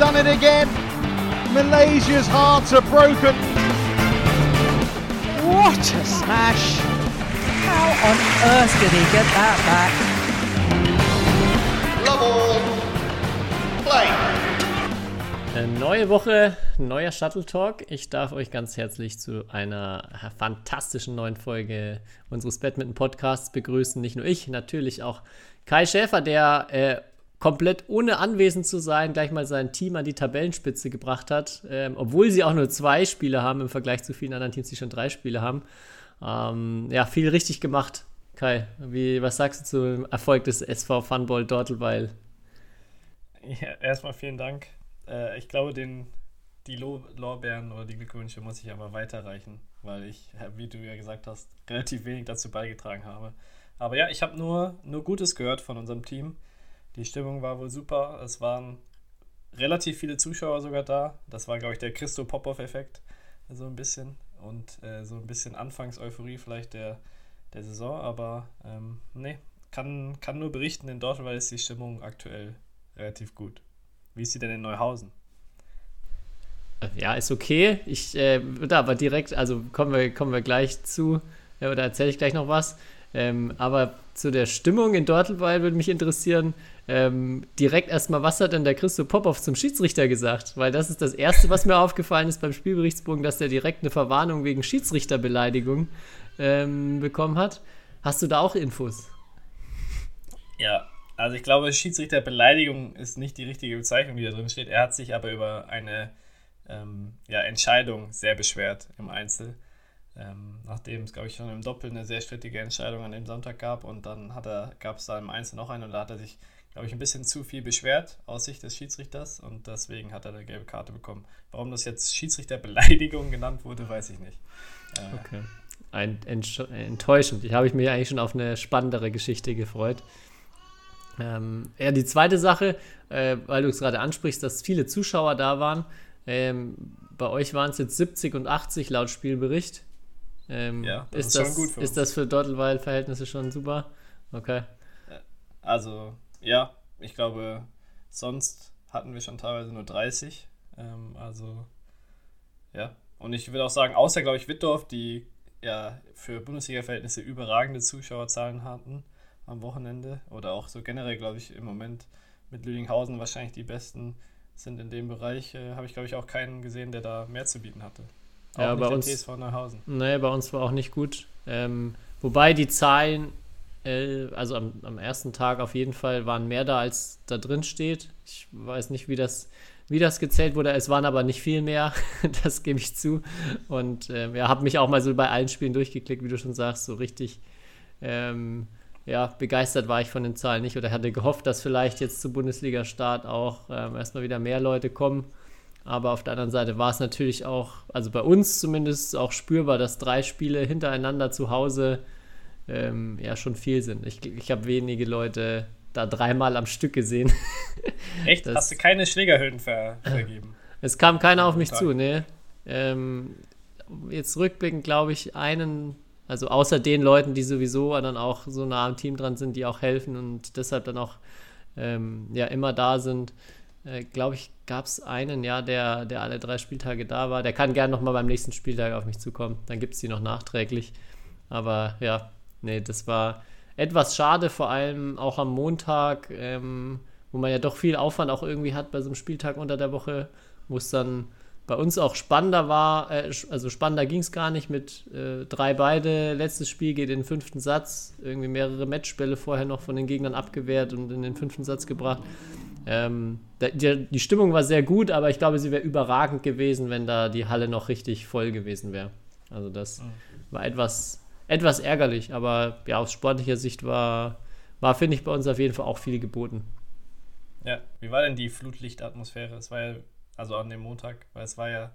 done it again. Malaysia's hearts are broken. What a smash! How on earth did he get that back? Love all. Play. Neue Woche, neuer Shuttle Talk. Ich darf euch ganz herzlich zu einer fantastischen neuen Folge unseres Badminton Podcasts begrüßen. Nicht nur ich, natürlich auch Kai Schäfer, der äh, komplett ohne anwesend zu sein gleich mal sein Team an die Tabellenspitze gebracht hat, ähm, obwohl sie auch nur zwei Spiele haben im Vergleich zu vielen anderen Teams, die schon drei Spiele haben. Ähm, ja, viel richtig gemacht. Kai, wie, was sagst du zum Erfolg des SV Funball Dortelweil? Ja, erstmal vielen Dank. Äh, ich glaube, den, die Lo Lorbeeren oder die Glückwünsche muss ich aber weiterreichen, weil ich, wie du ja gesagt hast, relativ wenig dazu beigetragen habe. Aber ja, ich habe nur, nur Gutes gehört von unserem Team. Die Stimmung war wohl super. Es waren relativ viele Zuschauer sogar da. Das war, glaube ich, der Christo Popov-Effekt, so ein bisschen. Und äh, so ein bisschen Anfangseuphorie vielleicht der, der Saison. Aber ähm, nee, kann, kann nur berichten, in Dortmund ist die Stimmung aktuell relativ gut. Wie ist sie denn in Neuhausen? Ja, ist okay. Ich äh, würde aber direkt, also kommen wir, kommen wir gleich zu, äh, oder erzähle ich gleich noch was. Ähm, aber zu der Stimmung in Dortelweil würde mich interessieren, ähm, direkt erstmal, was hat denn der Christo Popov zum Schiedsrichter gesagt? Weil das ist das Erste, was mir aufgefallen ist beim Spielberichtsbogen, dass der direkt eine Verwarnung wegen Schiedsrichterbeleidigung ähm, bekommen hat. Hast du da auch Infos? Ja, also ich glaube, Schiedsrichterbeleidigung ist nicht die richtige Bezeichnung, die da drin steht. Er hat sich aber über eine ähm, ja, Entscheidung sehr beschwert im Einzel. Ähm, nachdem es, glaube ich, schon im Doppel eine sehr strittige Entscheidung an dem Sonntag gab und dann gab es da im Einzel noch eine und da hat er sich, glaube ich, ein bisschen zu viel beschwert aus Sicht des Schiedsrichters und deswegen hat er eine gelbe Karte bekommen. Warum das jetzt Schiedsrichterbeleidigung genannt wurde, weiß ich nicht. Äh, okay. Ein, enttäuschend. Ich habe ich mich eigentlich schon auf eine spannendere Geschichte gefreut. Ähm, ja, die zweite Sache, äh, weil du es gerade ansprichst, dass viele Zuschauer da waren. Ähm, bei euch waren es jetzt 70 und 80 laut Spielbericht. Ähm, ja, das ist, ist, das, schon gut für Ist uns. das für Dortelweil-Verhältnisse schon super? Okay. Also, ja, ich glaube, sonst hatten wir schon teilweise nur 30. Ähm, also, ja. Und ich würde auch sagen, außer, glaube ich, Wittdorf, die ja für Bundesliga-Verhältnisse überragende Zuschauerzahlen hatten am Wochenende oder auch so generell, glaube ich, im Moment mit Lüdinghausen wahrscheinlich die besten sind in dem Bereich, äh, habe ich, glaube ich, auch keinen gesehen, der da mehr zu bieten hatte. Auch ja, bei uns. TSV Neuhausen. Nee, bei uns war auch nicht gut. Ähm, wobei die Zahlen, also am, am, ersten Tag auf jeden Fall, waren mehr da, als da drin steht. Ich weiß nicht, wie das, wie das gezählt wurde. Es waren aber nicht viel mehr, das gebe ich zu. Und ähm, ja, habe mich auch mal so bei allen Spielen durchgeklickt, wie du schon sagst, so richtig. Ähm, ja, begeistert war ich von den Zahlen nicht oder hatte gehofft, dass vielleicht jetzt zu Bundesliga-Start auch ähm, erstmal wieder mehr Leute kommen. Aber auf der anderen Seite war es natürlich auch, also bei uns zumindest auch spürbar, dass drei Spiele hintereinander zu Hause ähm, ja schon viel sind. Ich, ich habe wenige Leute da dreimal am Stück gesehen. Echt? Das, Hast du keine Schlägerhöhen ver vergeben? Es kam keiner auf mich zu, ne? Ähm, jetzt rückblickend glaube ich einen, also außer den Leuten, die sowieso dann auch so nah am Team dran sind, die auch helfen und deshalb dann auch ähm, ja immer da sind äh, glaube ich, gab es einen, ja, der, der alle drei Spieltage da war. Der kann gerne nochmal beim nächsten Spieltag auf mich zukommen. Dann gibt es die noch nachträglich. Aber ja, nee, das war etwas schade, vor allem auch am Montag, ähm, wo man ja doch viel Aufwand auch irgendwie hat bei so einem Spieltag unter der Woche, wo es dann bei uns auch spannender war, äh, also spannender ging es gar nicht mit äh, drei beide. Letztes Spiel geht in den fünften Satz, irgendwie mehrere Matchbälle vorher noch von den Gegnern abgewehrt und in den fünften Satz gebracht. Ähm, die, die, Stimmung war sehr gut, aber ich glaube, sie wäre überragend gewesen, wenn da die Halle noch richtig voll gewesen wäre. Also das war etwas, etwas ärgerlich, aber ja, aus sportlicher Sicht war, war finde ich, bei uns auf jeden Fall auch viel geboten. Ja, wie war denn die Flutlichtatmosphäre? Es war ja, also an dem Montag, weil es war ja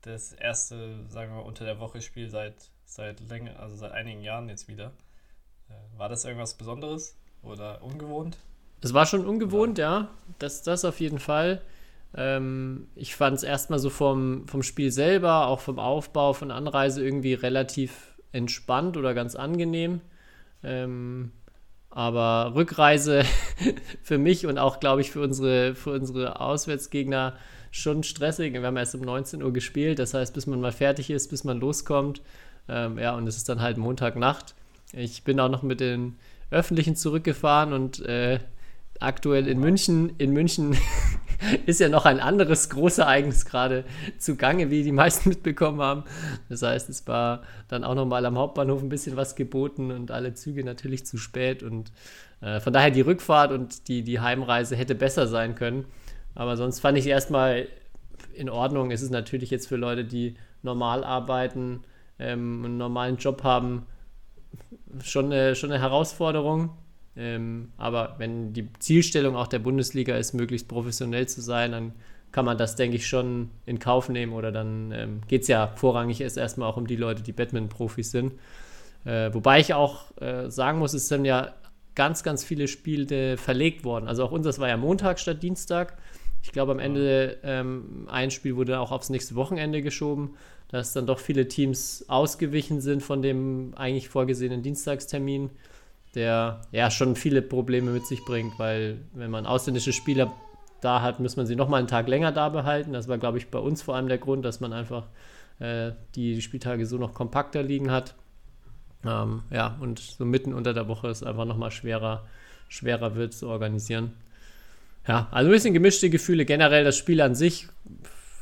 das erste, sagen wir mal, unter der Woche Spiel seit, seit länger, also seit einigen Jahren jetzt wieder. Äh, war das irgendwas Besonderes oder ungewohnt? Es war schon ungewohnt, ja. Das, das auf jeden Fall. Ähm, ich fand es erstmal so vom, vom Spiel selber, auch vom Aufbau, von Anreise irgendwie relativ entspannt oder ganz angenehm. Ähm, Aber Rückreise für mich und auch, glaube ich, für unsere, für unsere Auswärtsgegner schon stressig. Wir haben erst um 19 Uhr gespielt, das heißt, bis man mal fertig ist, bis man loskommt. Ähm, ja, und es ist dann halt Montagnacht. Ich bin auch noch mit den Öffentlichen zurückgefahren und äh, aktuell in München, in München ist ja noch ein anderes Großereignis gerade zugange, wie die meisten mitbekommen haben. Das heißt, es war dann auch nochmal am Hauptbahnhof ein bisschen was geboten und alle Züge natürlich zu spät. Und äh, von daher die Rückfahrt und die, die Heimreise hätte besser sein können. Aber sonst fand ich erstmal in Ordnung. Es ist natürlich jetzt für Leute, die normal arbeiten, ähm, einen normalen Job haben, schon eine, schon eine Herausforderung. Ähm, aber wenn die Zielstellung auch der Bundesliga ist, möglichst professionell zu sein, dann kann man das, denke ich, schon in Kauf nehmen. Oder dann ähm, geht es ja vorrangig erst erstmal auch um die Leute, die Batman-Profis sind. Äh, wobei ich auch äh, sagen muss, es sind ja ganz, ganz viele Spiele verlegt worden. Also auch unseres war ja Montag statt Dienstag. Ich glaube, am Ende ähm, ein Spiel wurde auch aufs nächste Wochenende geschoben, dass dann doch viele Teams ausgewichen sind von dem eigentlich vorgesehenen Dienstagstermin der ja schon viele Probleme mit sich bringt, weil wenn man ausländische Spieler da hat, muss man sie nochmal einen Tag länger da behalten. Das war, glaube ich, bei uns vor allem der Grund, dass man einfach äh, die Spieltage so noch kompakter liegen hat. Ähm, ja, und so mitten unter der Woche ist einfach nochmal schwerer, schwerer wird zu organisieren. Ja, also ein bisschen gemischte Gefühle. Generell das Spiel an sich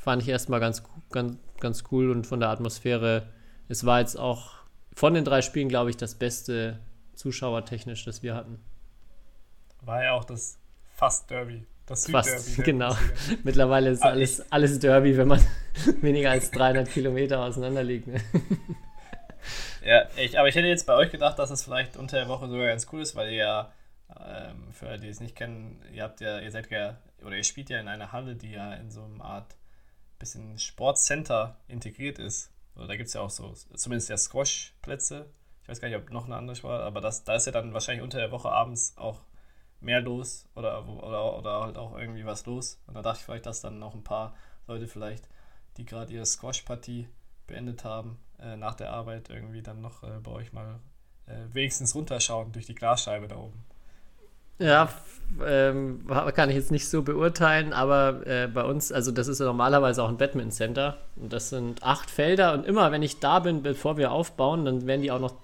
fand ich erstmal ganz, ganz, ganz cool und von der Atmosphäre. Es war jetzt auch von den drei Spielen, glaube ich, das beste zuschauertechnisch, das wir hatten. War ja auch das fast Derby. Das Fast, genau. Mittlerweile ist ah, alles, alles Derby, wenn man weniger als 300 Kilometer auseinander liegt. Ne? Ja, ich, aber ich hätte jetzt bei euch gedacht, dass es vielleicht unter der Woche sogar ganz cool ist, weil ihr ja, ähm, für alle, die es nicht kennen, ihr habt ja, ihr seid ja, oder ihr spielt ja in einer Halle, die ja in so einer Art bisschen Sportcenter integriert ist. Oder da gibt es ja auch so, zumindest ja Squash-Plätze, ich weiß gar nicht, ob noch eine andere war, aber das, da ist ja dann wahrscheinlich unter der Woche abends auch mehr los oder, oder, oder halt auch irgendwie was los. Und da dachte ich vielleicht, dass dann noch ein paar Leute vielleicht, die gerade ihre Squash-Partie beendet haben, äh, nach der Arbeit irgendwie dann noch äh, bei euch mal äh, wenigstens runterschauen durch die Glasscheibe da oben. Ja, ähm, kann ich jetzt nicht so beurteilen, aber äh, bei uns, also das ist ja normalerweise auch ein Badminton Center und das sind acht Felder und immer, wenn ich da bin, bevor wir aufbauen, dann werden die auch noch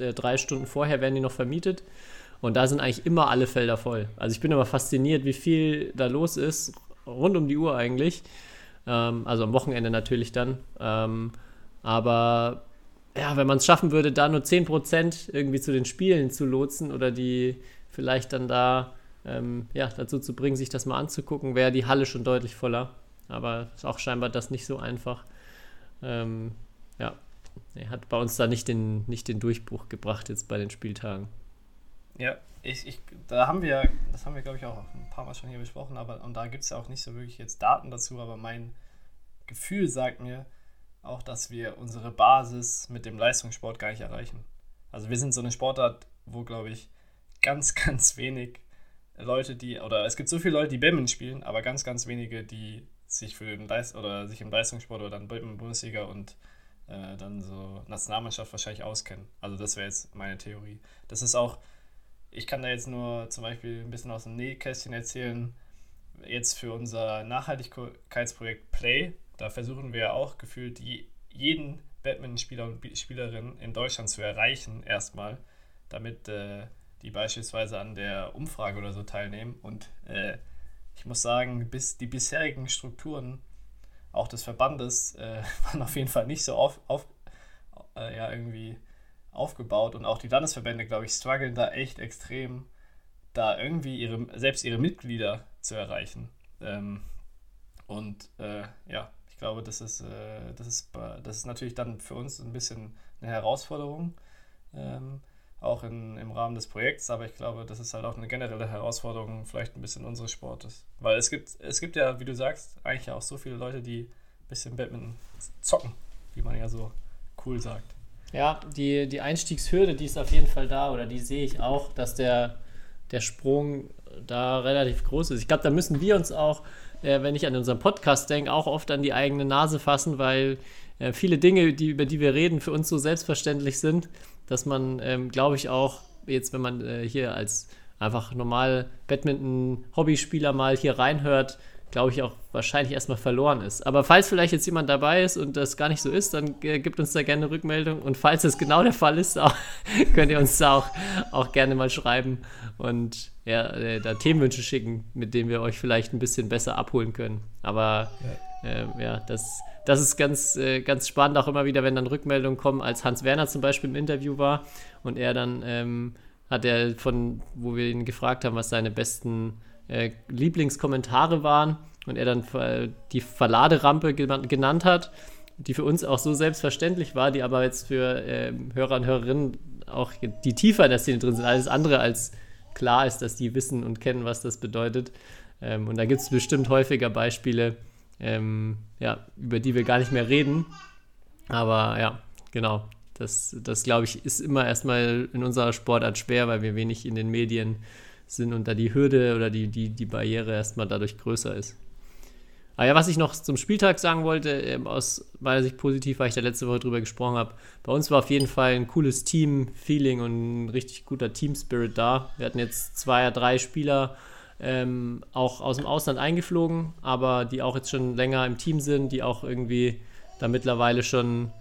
äh, drei Stunden vorher werden die noch vermietet. Und da sind eigentlich immer alle Felder voll. Also ich bin immer fasziniert, wie viel da los ist, rund um die Uhr eigentlich. Ähm, also am Wochenende natürlich dann. Ähm, aber ja, wenn man es schaffen würde, da nur 10% irgendwie zu den Spielen zu lotsen oder die vielleicht dann da ähm, ja, dazu zu bringen, sich das mal anzugucken, wäre die Halle schon deutlich voller. Aber ist auch scheinbar das nicht so einfach. Ähm, ja, er hat bei uns da nicht den, nicht den Durchbruch gebracht jetzt bei den Spieltagen. Ja, ich, ich, da haben wir, das haben wir glaube ich auch ein paar Mal schon hier besprochen, aber und da gibt es ja auch nicht so wirklich jetzt Daten dazu, aber mein Gefühl sagt mir auch, dass wir unsere Basis mit dem Leistungssport gar nicht erreichen. Also wir sind so eine Sportart, wo glaube ich ganz, ganz wenig Leute, die, oder es gibt so viele Leute, die Badminton spielen, aber ganz, ganz wenige, die sich für den Leist oder sich im Leistungssport oder dann Bundesliga und äh, dann so Nationalmannschaft wahrscheinlich auskennen. Also das wäre jetzt meine Theorie. Das ist auch, ich kann da jetzt nur zum Beispiel ein bisschen aus dem Nähkästchen erzählen. Jetzt für unser Nachhaltigkeitsprojekt Play, da versuchen wir auch gefühlt jeden Badminton-Spieler und Spielerin in Deutschland zu erreichen, erstmal, damit äh, die beispielsweise an der Umfrage oder so teilnehmen. Und äh, ich muss sagen, bis die bisherigen Strukturen auch des Verbandes äh, waren auf jeden Fall nicht so auf, auf äh, ja, irgendwie aufgebaut und auch die Landesverbände, glaube ich, strugglen da echt extrem, da irgendwie ihre, selbst ihre Mitglieder zu erreichen. Ähm, und äh, ja, ich glaube, das ist, äh, das, ist, das ist natürlich dann für uns ein bisschen eine Herausforderung. Ähm, auch in, im Rahmen des Projekts, aber ich glaube, das ist halt auch eine generelle Herausforderung, vielleicht ein bisschen unseres Sportes. Weil es gibt, es gibt ja, wie du sagst, eigentlich auch so viele Leute, die ein bisschen Badminton zocken, wie man ja so cool sagt. Ja, die, die Einstiegshürde, die ist auf jeden Fall da oder die sehe ich auch, dass der, der Sprung da relativ groß ist. Ich glaube, da müssen wir uns auch, äh, wenn ich an unseren Podcast denke, auch oft an die eigene Nase fassen, weil äh, viele Dinge, die, über die wir reden, für uns so selbstverständlich sind dass man, ähm, glaube ich, auch jetzt, wenn man äh, hier als einfach normal Badminton-Hobbyspieler mal hier reinhört, glaube ich, auch wahrscheinlich erstmal verloren ist. Aber falls vielleicht jetzt jemand dabei ist und das gar nicht so ist, dann äh, gibt uns da gerne eine Rückmeldung. Und falls das genau der Fall ist, auch, könnt ihr uns da auch, auch gerne mal schreiben und ja, äh, da Themenwünsche schicken, mit denen wir euch vielleicht ein bisschen besser abholen können. Aber äh, ja das, das ist ganz, äh, ganz spannend, auch immer wieder, wenn dann Rückmeldungen kommen, als Hans Werner zum Beispiel im Interview war und er dann ähm, hat er von, wo wir ihn gefragt haben, was seine besten äh, Lieblingskommentare waren und er dann die Verladerampe genannt hat, die für uns auch so selbstverständlich war, die aber jetzt für äh, Hörer und Hörerinnen auch die tiefer in der Szene drin sind, alles andere als klar ist, dass die wissen und kennen, was das bedeutet. Ähm, und da gibt es bestimmt häufiger Beispiele, ähm, ja, über die wir gar nicht mehr reden. Aber ja, genau. Das, das glaube ich, ist immer erstmal in unserer Sportart schwer, weil wir wenig in den Medien sind und da die Hürde oder die, die, die Barriere erstmal dadurch größer ist. Aber ja, was ich noch zum Spieltag sagen wollte, ähm, aus meiner Sicht positiv, weil ich da letzte Woche drüber gesprochen habe, bei uns war auf jeden Fall ein cooles Team-Feeling und ein richtig guter Team-Spirit da. Wir hatten jetzt zwei, drei Spieler ähm, auch aus dem Ausland eingeflogen, aber die auch jetzt schon länger im Team sind, die auch irgendwie da mittlerweile schon,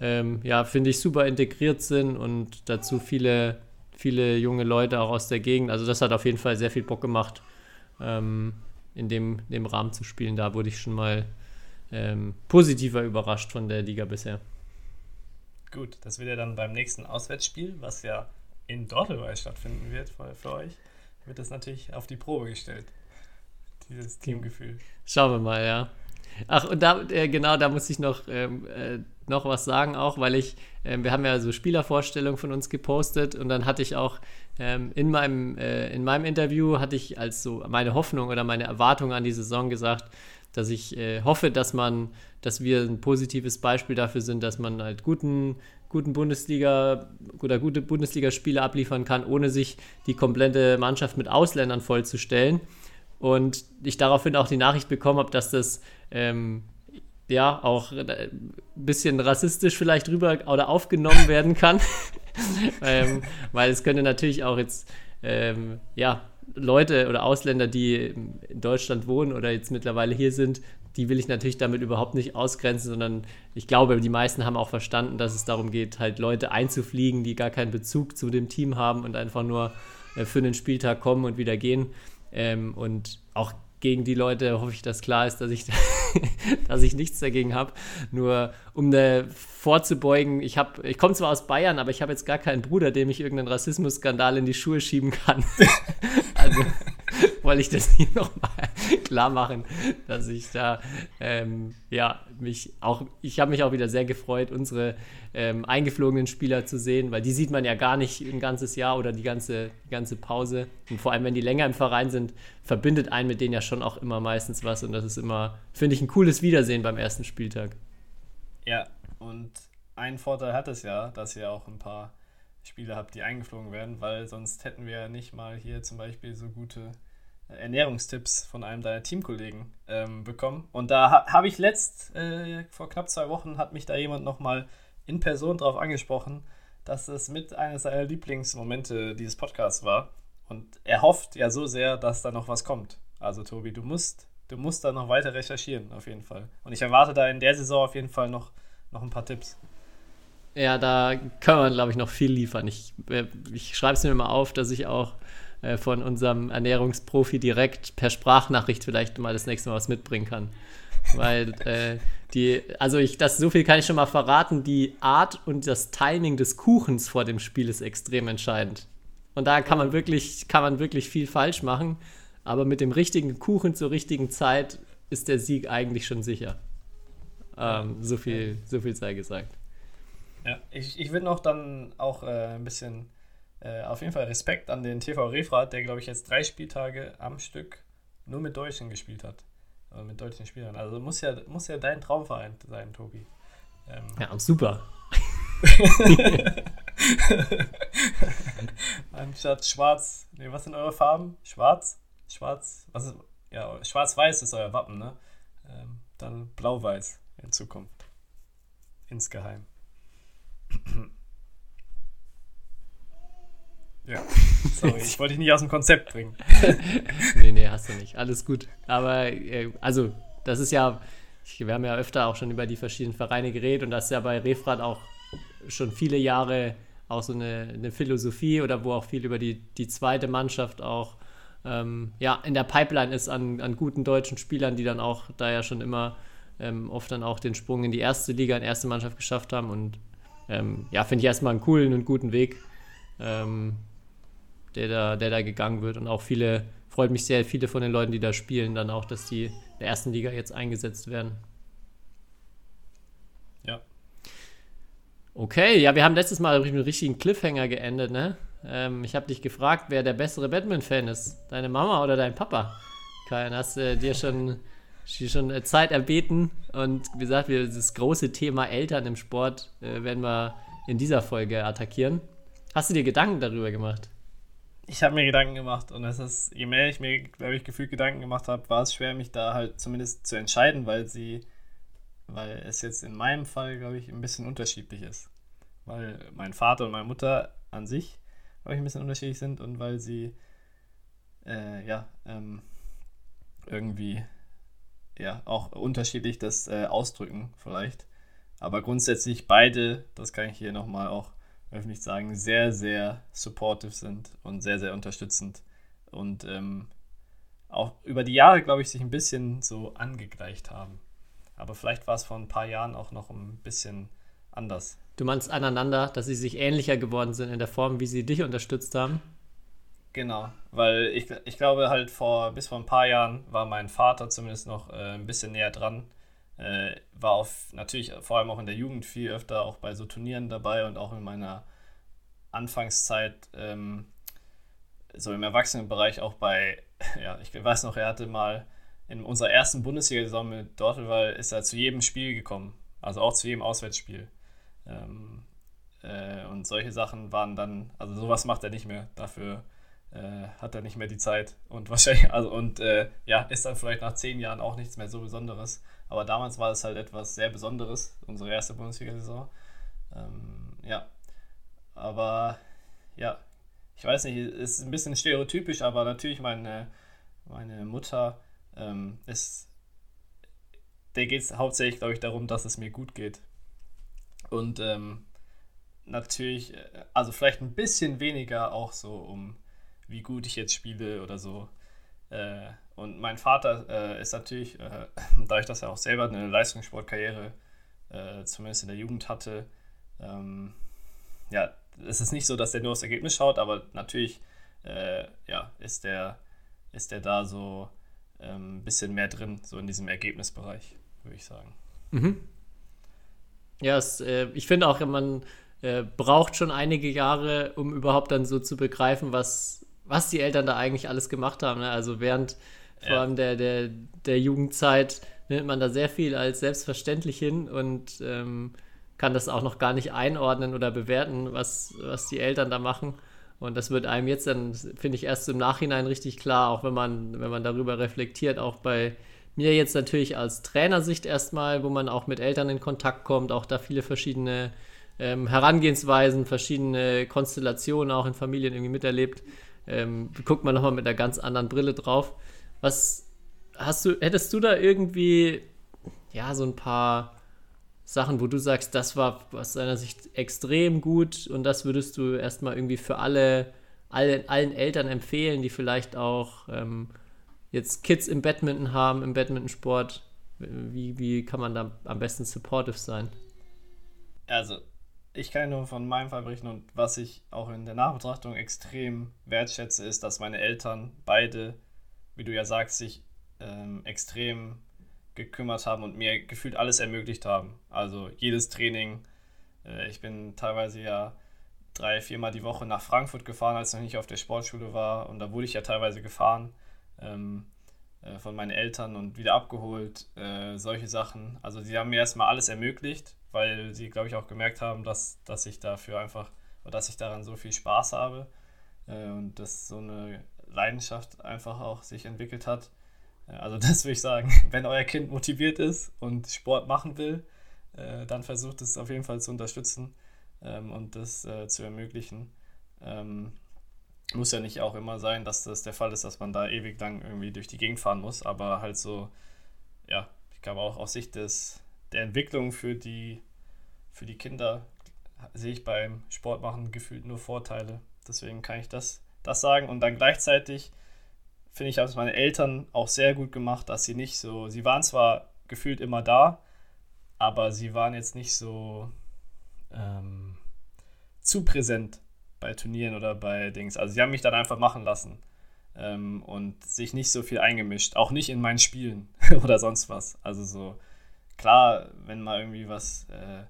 ähm, ja, finde ich, super integriert sind und dazu viele viele junge Leute auch aus der Gegend. Also das hat auf jeden Fall sehr viel Bock gemacht, ähm, in dem, dem Rahmen zu spielen. Da wurde ich schon mal ähm, positiver überrascht von der Liga bisher. Gut, das wird ja dann beim nächsten Auswärtsspiel, was ja in Dortelweil stattfinden wird für, für euch, wird das natürlich auf die Probe gestellt. Dieses Teamgefühl. Schauen wir mal, ja. Ach, und da, äh, genau, da muss ich noch, ähm, äh, noch was sagen, auch weil ich, äh, wir haben ja so Spielervorstellungen von uns gepostet und dann hatte ich auch ähm, in, meinem, äh, in meinem Interview, hatte ich als so meine Hoffnung oder meine Erwartung an die Saison gesagt, dass ich äh, hoffe, dass man, dass wir ein positives Beispiel dafür sind, dass man halt guten, guten Bundesliga oder gute Bundesligaspiele abliefern kann, ohne sich die komplette Mannschaft mit Ausländern vollzustellen. Und ich daraufhin auch die Nachricht bekommen habe, dass das ähm, ja auch ein bisschen rassistisch vielleicht rüber oder aufgenommen werden kann. ähm, weil es könnte natürlich auch jetzt ähm, ja, Leute oder Ausländer, die in Deutschland wohnen oder jetzt mittlerweile hier sind, die will ich natürlich damit überhaupt nicht ausgrenzen, sondern ich glaube, die meisten haben auch verstanden, dass es darum geht, halt Leute einzufliegen, die gar keinen Bezug zu dem Team haben und einfach nur äh, für einen Spieltag kommen und wieder gehen. Ähm, und auch gegen die Leute hoffe ich, dass klar ist, dass ich, dass ich nichts dagegen habe. Nur um da vorzubeugen, ich, ich komme zwar aus Bayern, aber ich habe jetzt gar keinen Bruder, dem ich irgendeinen Rassismusskandal in die Schuhe schieben kann. also wollte ich das hier nochmal klar machen, dass ich da, ähm, ja, mich auch, ich habe mich auch wieder sehr gefreut, unsere ähm, eingeflogenen Spieler zu sehen, weil die sieht man ja gar nicht ein ganzes Jahr oder die ganze, die ganze Pause. Und vor allem, wenn die länger im Verein sind, verbindet einen mit denen ja schon auch immer meistens was und das ist immer, finde ich, ein cooles Wiedersehen beim ersten Spieltag. Ja, und einen Vorteil hat es ja, dass ihr auch ein paar Spieler habt, die eingeflogen werden, weil sonst hätten wir ja nicht mal hier zum Beispiel so gute Ernährungstipps von einem deiner Teamkollegen ähm, bekommen. Und da ha habe ich letzt, äh, vor knapp zwei Wochen, hat mich da jemand nochmal in Person darauf angesprochen, dass es mit eines seiner Lieblingsmomente dieses Podcasts war. Und er hofft ja so sehr, dass da noch was kommt. Also Tobi, du musst, du musst da noch weiter recherchieren, auf jeden Fall. Und ich erwarte da in der Saison auf jeden Fall noch, noch ein paar Tipps. Ja, da können wir, glaube ich, noch viel liefern. Ich, äh, ich schreibe es mir mal auf, dass ich auch von unserem Ernährungsprofi direkt per Sprachnachricht vielleicht mal das nächste Mal was mitbringen kann. Weil äh, die, also ich, das so viel kann ich schon mal verraten, die Art und das Timing des Kuchens vor dem Spiel ist extrem entscheidend. Und da kann man wirklich, kann man wirklich viel falsch machen. Aber mit dem richtigen Kuchen zur richtigen Zeit ist der Sieg eigentlich schon sicher. Ähm, so, viel, so viel sei gesagt. Ja, ich, ich würde noch dann auch äh, ein bisschen äh, auf jeden Fall Respekt an den TV Refrat, der, glaube ich, jetzt drei Spieltage am Stück nur mit Deutschen gespielt hat. Also mit deutschen Spielern. Also muss ja, muss ja dein Traumverein sein, Tobi. Ähm, ja, super. Anstatt schwarz, nee, was sind eure Farben? Schwarz? Schwarz, was ist, ja, schwarz-weiß ist euer Wappen, ne? Ähm, dann blau-weiß in Zukunft. Insgeheim. Ja, sorry, ich wollte dich nicht aus dem Konzept bringen. nee, nee, hast du nicht. Alles gut. Aber, äh, also, das ist ja, wir haben ja öfter auch schon über die verschiedenen Vereine geredet und das ist ja bei Refrat auch schon viele Jahre auch so eine, eine Philosophie oder wo auch viel über die, die zweite Mannschaft auch ähm, ja, in der Pipeline ist an, an guten deutschen Spielern, die dann auch da ja schon immer ähm, oft dann auch den Sprung in die erste Liga, in die erste Mannschaft geschafft haben. Und ähm, ja, finde ich erstmal einen coolen und guten Weg, ähm, der, da, der da gegangen wird. Und auch viele, freut mich sehr, viele von den Leuten, die da spielen, dann auch, dass die in der ersten Liga jetzt eingesetzt werden. Ja. Okay, ja, wir haben letztes Mal mit einem richtigen Cliffhanger geendet, ne? Ähm, ich habe dich gefragt, wer der bessere Batman-Fan ist. Deine Mama oder dein Papa? Kajan, hast du äh, dir schon schon äh, Zeit erbeten. Und wie gesagt, wir, das große Thema Eltern im Sport äh, werden wir in dieser Folge attackieren. Hast du dir Gedanken darüber gemacht? Ich habe mir Gedanken gemacht und es ist, je mehr ich mir, glaube ich, gefühlt Gedanken gemacht habe, war es schwer, mich da halt zumindest zu entscheiden, weil sie, weil es jetzt in meinem Fall, glaube ich, ein bisschen unterschiedlich ist. Weil mein Vater und meine Mutter an sich, glaube ich, ein bisschen unterschiedlich sind und weil sie, äh, ja, ähm, irgendwie ja auch unterschiedlich das äh, ausdrücken vielleicht. Aber grundsätzlich beide, das kann ich hier nochmal auch öffentlich sagen, sehr, sehr supportive sind und sehr, sehr unterstützend. Und ähm, auch über die Jahre, glaube ich, sich ein bisschen so angegleicht haben. Aber vielleicht war es vor ein paar Jahren auch noch ein bisschen anders. Du meinst aneinander, dass sie sich ähnlicher geworden sind in der Form, wie sie dich unterstützt haben? Genau, weil ich, ich glaube halt vor, bis vor ein paar Jahren war mein Vater zumindest noch äh, ein bisschen näher dran. Äh, war auf, natürlich vor allem auch in der Jugend viel öfter auch bei so Turnieren dabei und auch in meiner Anfangszeit ähm, so im Erwachsenenbereich auch bei, ja, ich weiß noch, er hatte mal in unserer ersten Bundesliga-Saison mit Dortelwall ist er zu jedem Spiel gekommen, also auch zu jedem Auswärtsspiel. Ähm, äh, und solche Sachen waren dann, also sowas macht er nicht mehr. Dafür äh, hat er nicht mehr die Zeit und wahrscheinlich, also und äh, ja, ist dann vielleicht nach zehn Jahren auch nichts mehr so Besonderes. Aber damals war es halt etwas sehr Besonderes, unsere erste Bundesliga-Saison. Ähm, ja, aber ja, ich weiß nicht, ist ein bisschen stereotypisch, aber natürlich meine, meine Mutter ähm, ist, der geht es hauptsächlich, glaube ich, darum, dass es mir gut geht. Und ähm, natürlich, äh, also vielleicht ein bisschen weniger auch so um wie gut ich jetzt spiele oder so. Äh, und mein Vater äh, ist natürlich, äh, dadurch, dass er auch selber eine Leistungssportkarriere äh, zumindest in der Jugend hatte, ähm, ja, es ist nicht so, dass er nur aufs Ergebnis schaut, aber natürlich äh, ja, ist der ist der da so ähm, ein bisschen mehr drin, so in diesem Ergebnisbereich, würde ich sagen. Mhm. Ja, es, äh, ich finde auch, man braucht schon einige Jahre, um überhaupt dann so zu begreifen, was, was die Eltern da eigentlich alles gemacht haben. Ne? Also während ja. vor allem der, der, der Jugendzeit nimmt man da sehr viel als selbstverständlich hin und ähm, kann das auch noch gar nicht einordnen oder bewerten, was, was die Eltern da machen. Und das wird einem jetzt dann, finde ich, erst im Nachhinein richtig klar, auch wenn man, wenn man darüber reflektiert, auch bei mir jetzt natürlich als Trainersicht erstmal, wo man auch mit Eltern in Kontakt kommt, auch da viele verschiedene ähm, Herangehensweisen, verschiedene Konstellationen auch in Familien irgendwie miterlebt ähm, guckt man nochmal mit einer ganz anderen Brille drauf. Was hast du, hättest du da irgendwie, ja, so ein paar Sachen, wo du sagst, das war aus deiner Sicht extrem gut und das würdest du erstmal irgendwie für alle, alle allen Eltern empfehlen, die vielleicht auch ähm, jetzt Kids im Badminton haben, im Badmintonsport. Wie, wie kann man da am besten supportive sein? Also, ich kann nur von meinem Fall berichten und was ich auch in der Nachbetrachtung extrem wertschätze, ist, dass meine Eltern beide, wie du ja sagst, sich ähm, extrem gekümmert haben und mir gefühlt alles ermöglicht haben. Also jedes Training. Äh, ich bin teilweise ja drei, viermal die Woche nach Frankfurt gefahren, als ich noch nicht auf der Sportschule war. Und da wurde ich ja teilweise gefahren ähm, äh, von meinen Eltern und wieder abgeholt. Äh, solche Sachen. Also sie haben mir erstmal alles ermöglicht weil sie, glaube ich, auch gemerkt haben, dass, dass ich dafür einfach, dass ich daran so viel Spaß habe äh, und dass so eine Leidenschaft einfach auch sich entwickelt hat. Äh, also das würde ich sagen, wenn euer Kind motiviert ist und Sport machen will, äh, dann versucht es auf jeden Fall zu unterstützen ähm, und das äh, zu ermöglichen. Ähm, muss ja nicht auch immer sein, dass das der Fall ist, dass man da ewig lang irgendwie durch die Gegend fahren muss, aber halt so, ja, ich glaube auch aus Sicht des, der Entwicklung für die, für die Kinder sehe ich beim Sportmachen gefühlt nur Vorteile. Deswegen kann ich das, das sagen. Und dann gleichzeitig finde ich, haben es meine Eltern auch sehr gut gemacht, dass sie nicht so, sie waren zwar gefühlt immer da, aber sie waren jetzt nicht so ähm, zu präsent bei Turnieren oder bei Dings. Also sie haben mich dann einfach machen lassen ähm, und sich nicht so viel eingemischt, auch nicht in meinen Spielen oder sonst was. Also so klar, wenn mal irgendwie was äh,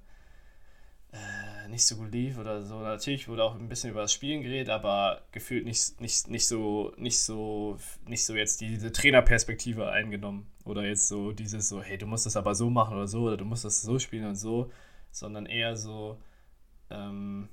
äh, nicht so gut lief oder so, natürlich wurde auch ein bisschen über das Spielen geredet, aber gefühlt nicht, nicht, nicht so, nicht so, nicht so jetzt diese Trainerperspektive eingenommen oder jetzt so dieses so, hey, du musst das aber so machen oder so oder du musst das so spielen und so, sondern eher so, ähm,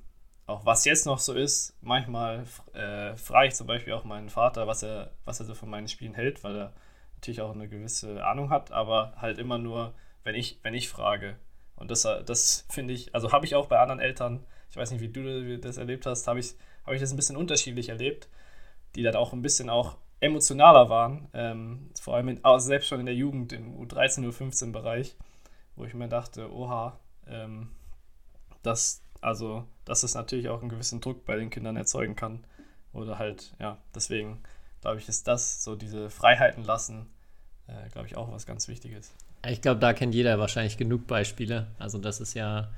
auch was jetzt noch so ist, manchmal äh, frage ich zum Beispiel auch meinen Vater, was er, was er so von meinen Spielen hält, weil er natürlich auch eine gewisse Ahnung hat, aber halt immer nur, wenn ich, wenn ich frage. Und das, das finde ich, also habe ich auch bei anderen Eltern, ich weiß nicht, wie du das erlebt hast, habe ich, hab ich das ein bisschen unterschiedlich erlebt, die dann auch ein bisschen auch emotionaler waren, ähm, vor allem in, selbst schon in der Jugend, im U13, U15 Bereich, wo ich mir dachte, oha, ähm, das, also, dass es natürlich auch einen gewissen Druck bei den Kindern erzeugen kann. Oder halt, ja, deswegen glaube ich, ist das, so diese Freiheiten lassen, äh, glaube ich, auch was ganz Wichtiges. Ich glaube, da kennt jeder wahrscheinlich genug Beispiele. Also das ist ja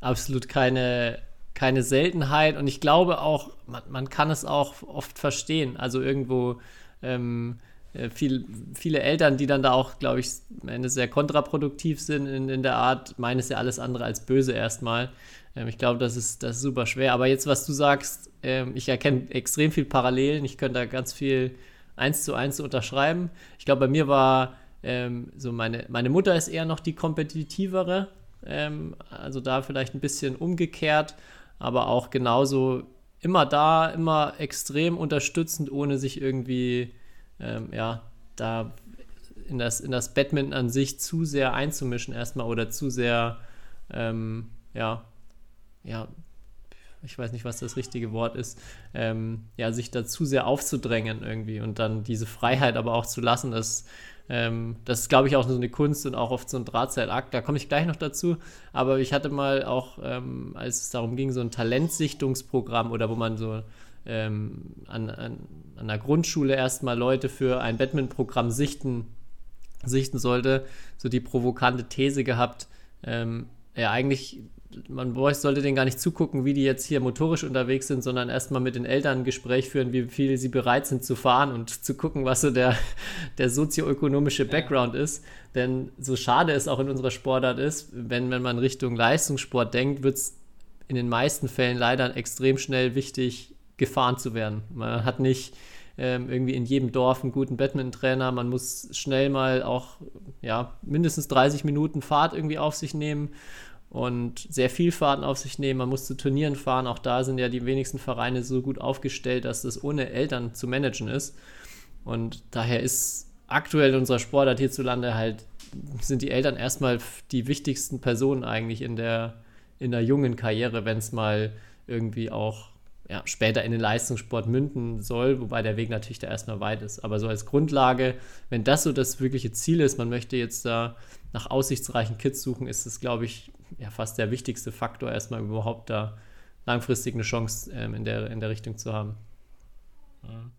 absolut keine, keine Seltenheit. Und ich glaube auch, man, man kann es auch oft verstehen. Also irgendwo ähm, äh, viel, viele Eltern, die dann da auch, glaube ich, am Ende sehr kontraproduktiv sind in, in der Art, meinen es ja alles andere als böse erstmal. Ähm, ich glaube, das ist, das ist super schwer. Aber jetzt, was du sagst, ähm, ich erkenne extrem viel Parallelen. Ich könnte da ganz viel eins zu eins unterschreiben. Ich glaube, bei mir war ähm, so meine, meine Mutter ist eher noch die kompetitivere. Ähm, also da vielleicht ein bisschen umgekehrt, aber auch genauso immer da, immer extrem unterstützend, ohne sich irgendwie, ähm, ja, da in das, in das Badminton an sich zu sehr einzumischen erstmal oder zu sehr, ähm, ja, ja, ich weiß nicht, was das richtige Wort ist, ähm, ja, sich da zu sehr aufzudrängen irgendwie und dann diese Freiheit aber auch zu lassen, dass ähm, das ist, glaube ich, auch so eine Kunst und auch oft so ein Drahtseilakt. Da komme ich gleich noch dazu. Aber ich hatte mal auch, ähm, als es darum ging, so ein Talentsichtungsprogramm oder wo man so ähm, an, an, an der Grundschule erstmal Leute für ein Badminton-Programm sichten, sichten sollte, so die provokante These gehabt, ähm, ja, eigentlich man sollte denen gar nicht zugucken, wie die jetzt hier motorisch unterwegs sind, sondern erstmal mit den Eltern ein Gespräch führen, wie viel sie bereit sind zu fahren und zu gucken, was so der, der sozioökonomische Background ja. ist. Denn so schade es auch in unserer Sportart ist, wenn, wenn man Richtung Leistungssport denkt, wird es in den meisten Fällen leider extrem schnell wichtig, gefahren zu werden. Man hat nicht ähm, irgendwie in jedem Dorf einen guten Badminton-Trainer. Man muss schnell mal auch ja, mindestens 30 Minuten Fahrt irgendwie auf sich nehmen und sehr viel Fahrten auf sich nehmen. Man muss zu Turnieren fahren. Auch da sind ja die wenigsten Vereine so gut aufgestellt, dass das ohne Eltern zu managen ist. Und daher ist aktuell in unserer Sportart hierzulande halt, sind die Eltern erstmal die wichtigsten Personen eigentlich in der, in der jungen Karriere, wenn es mal irgendwie auch ja, später in den Leistungssport münden soll, wobei der Weg natürlich da erstmal weit ist. Aber so als Grundlage, wenn das so das wirkliche Ziel ist, man möchte jetzt da nach aussichtsreichen Kids suchen, ist es, glaube ich, ja fast der wichtigste Faktor, erstmal überhaupt da langfristig eine Chance ähm, in, der, in der Richtung zu haben. Mhm.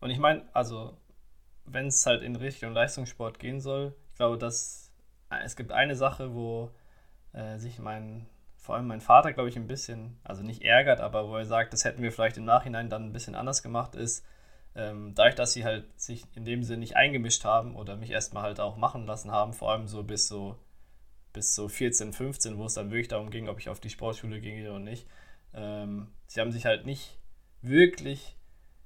Und ich meine, also, wenn es halt in Richtung Leistungssport gehen soll, ich glaube, dass äh, es gibt eine Sache, wo äh, sich mein, vor allem mein Vater, glaube ich, ein bisschen, also nicht ärgert, aber wo er sagt, das hätten wir vielleicht im Nachhinein dann ein bisschen anders gemacht, ist, ähm, dadurch, dass sie halt sich in dem Sinne nicht eingemischt haben oder mich erstmal halt auch machen lassen haben, vor allem so bis so bis so 14, 15, wo es dann wirklich darum ging, ob ich auf die Sportschule ginge oder nicht. Ähm, sie haben sich halt nicht wirklich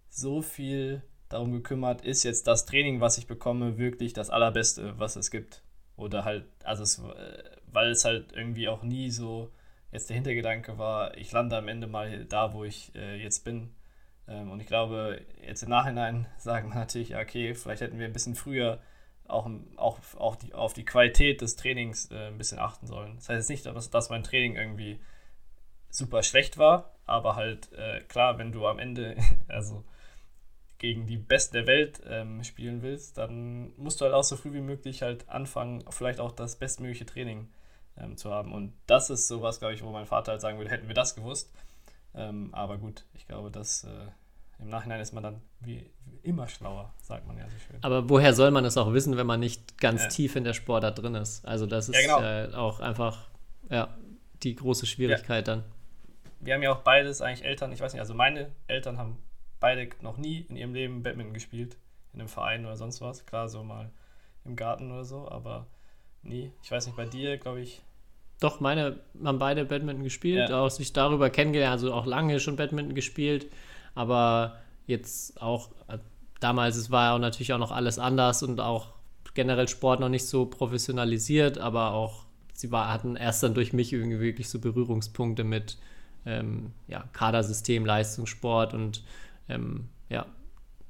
so viel darum gekümmert, ist jetzt das Training, was ich bekomme, wirklich das allerbeste, was es gibt. Oder halt, also es, äh, weil es halt irgendwie auch nie so jetzt der Hintergedanke war, ich lande am Ende mal da, wo ich äh, jetzt bin. Ähm, und ich glaube, jetzt im Nachhinein sagen wir natürlich, okay, vielleicht hätten wir ein bisschen früher auch, auch, auch die, auf die Qualität des Trainings äh, ein bisschen achten sollen. Das heißt jetzt nicht, dass, dass mein Training irgendwie super schlecht war, aber halt äh, klar, wenn du am Ende, also gegen die Besten der Welt ähm, spielen willst, dann musst du halt auch so früh wie möglich halt anfangen, vielleicht auch das bestmögliche Training ähm, zu haben. Und das ist sowas, glaube ich, wo mein Vater halt sagen würde, hätten wir das gewusst. Ähm, aber gut, ich glaube, dass äh, im Nachhinein ist man dann wie, wie, immer schlauer, sagt man ja so schön. Aber woher soll man es auch wissen, wenn man nicht ganz ja. tief in der Sportart drin ist? Also das ist ja, genau. äh, auch einfach ja, die große Schwierigkeit ja. dann. Wir haben ja auch beides eigentlich Eltern, ich weiß nicht, also meine Eltern haben beide noch nie in ihrem Leben Badminton gespielt, in einem Verein oder sonst was. Klar, so mal im Garten oder so, aber nie. Ich weiß nicht, bei dir, glaube ich. Doch, meine haben beide Badminton gespielt, auch sich darüber kennengelernt, also auch lange schon Badminton gespielt, aber jetzt auch, äh, damals es war ja natürlich auch noch alles anders und auch generell Sport noch nicht so professionalisiert, aber auch sie war, hatten erst dann durch mich irgendwie wirklich so Berührungspunkte mit ähm, ja, Kadersystem, Leistungssport und ähm, ja,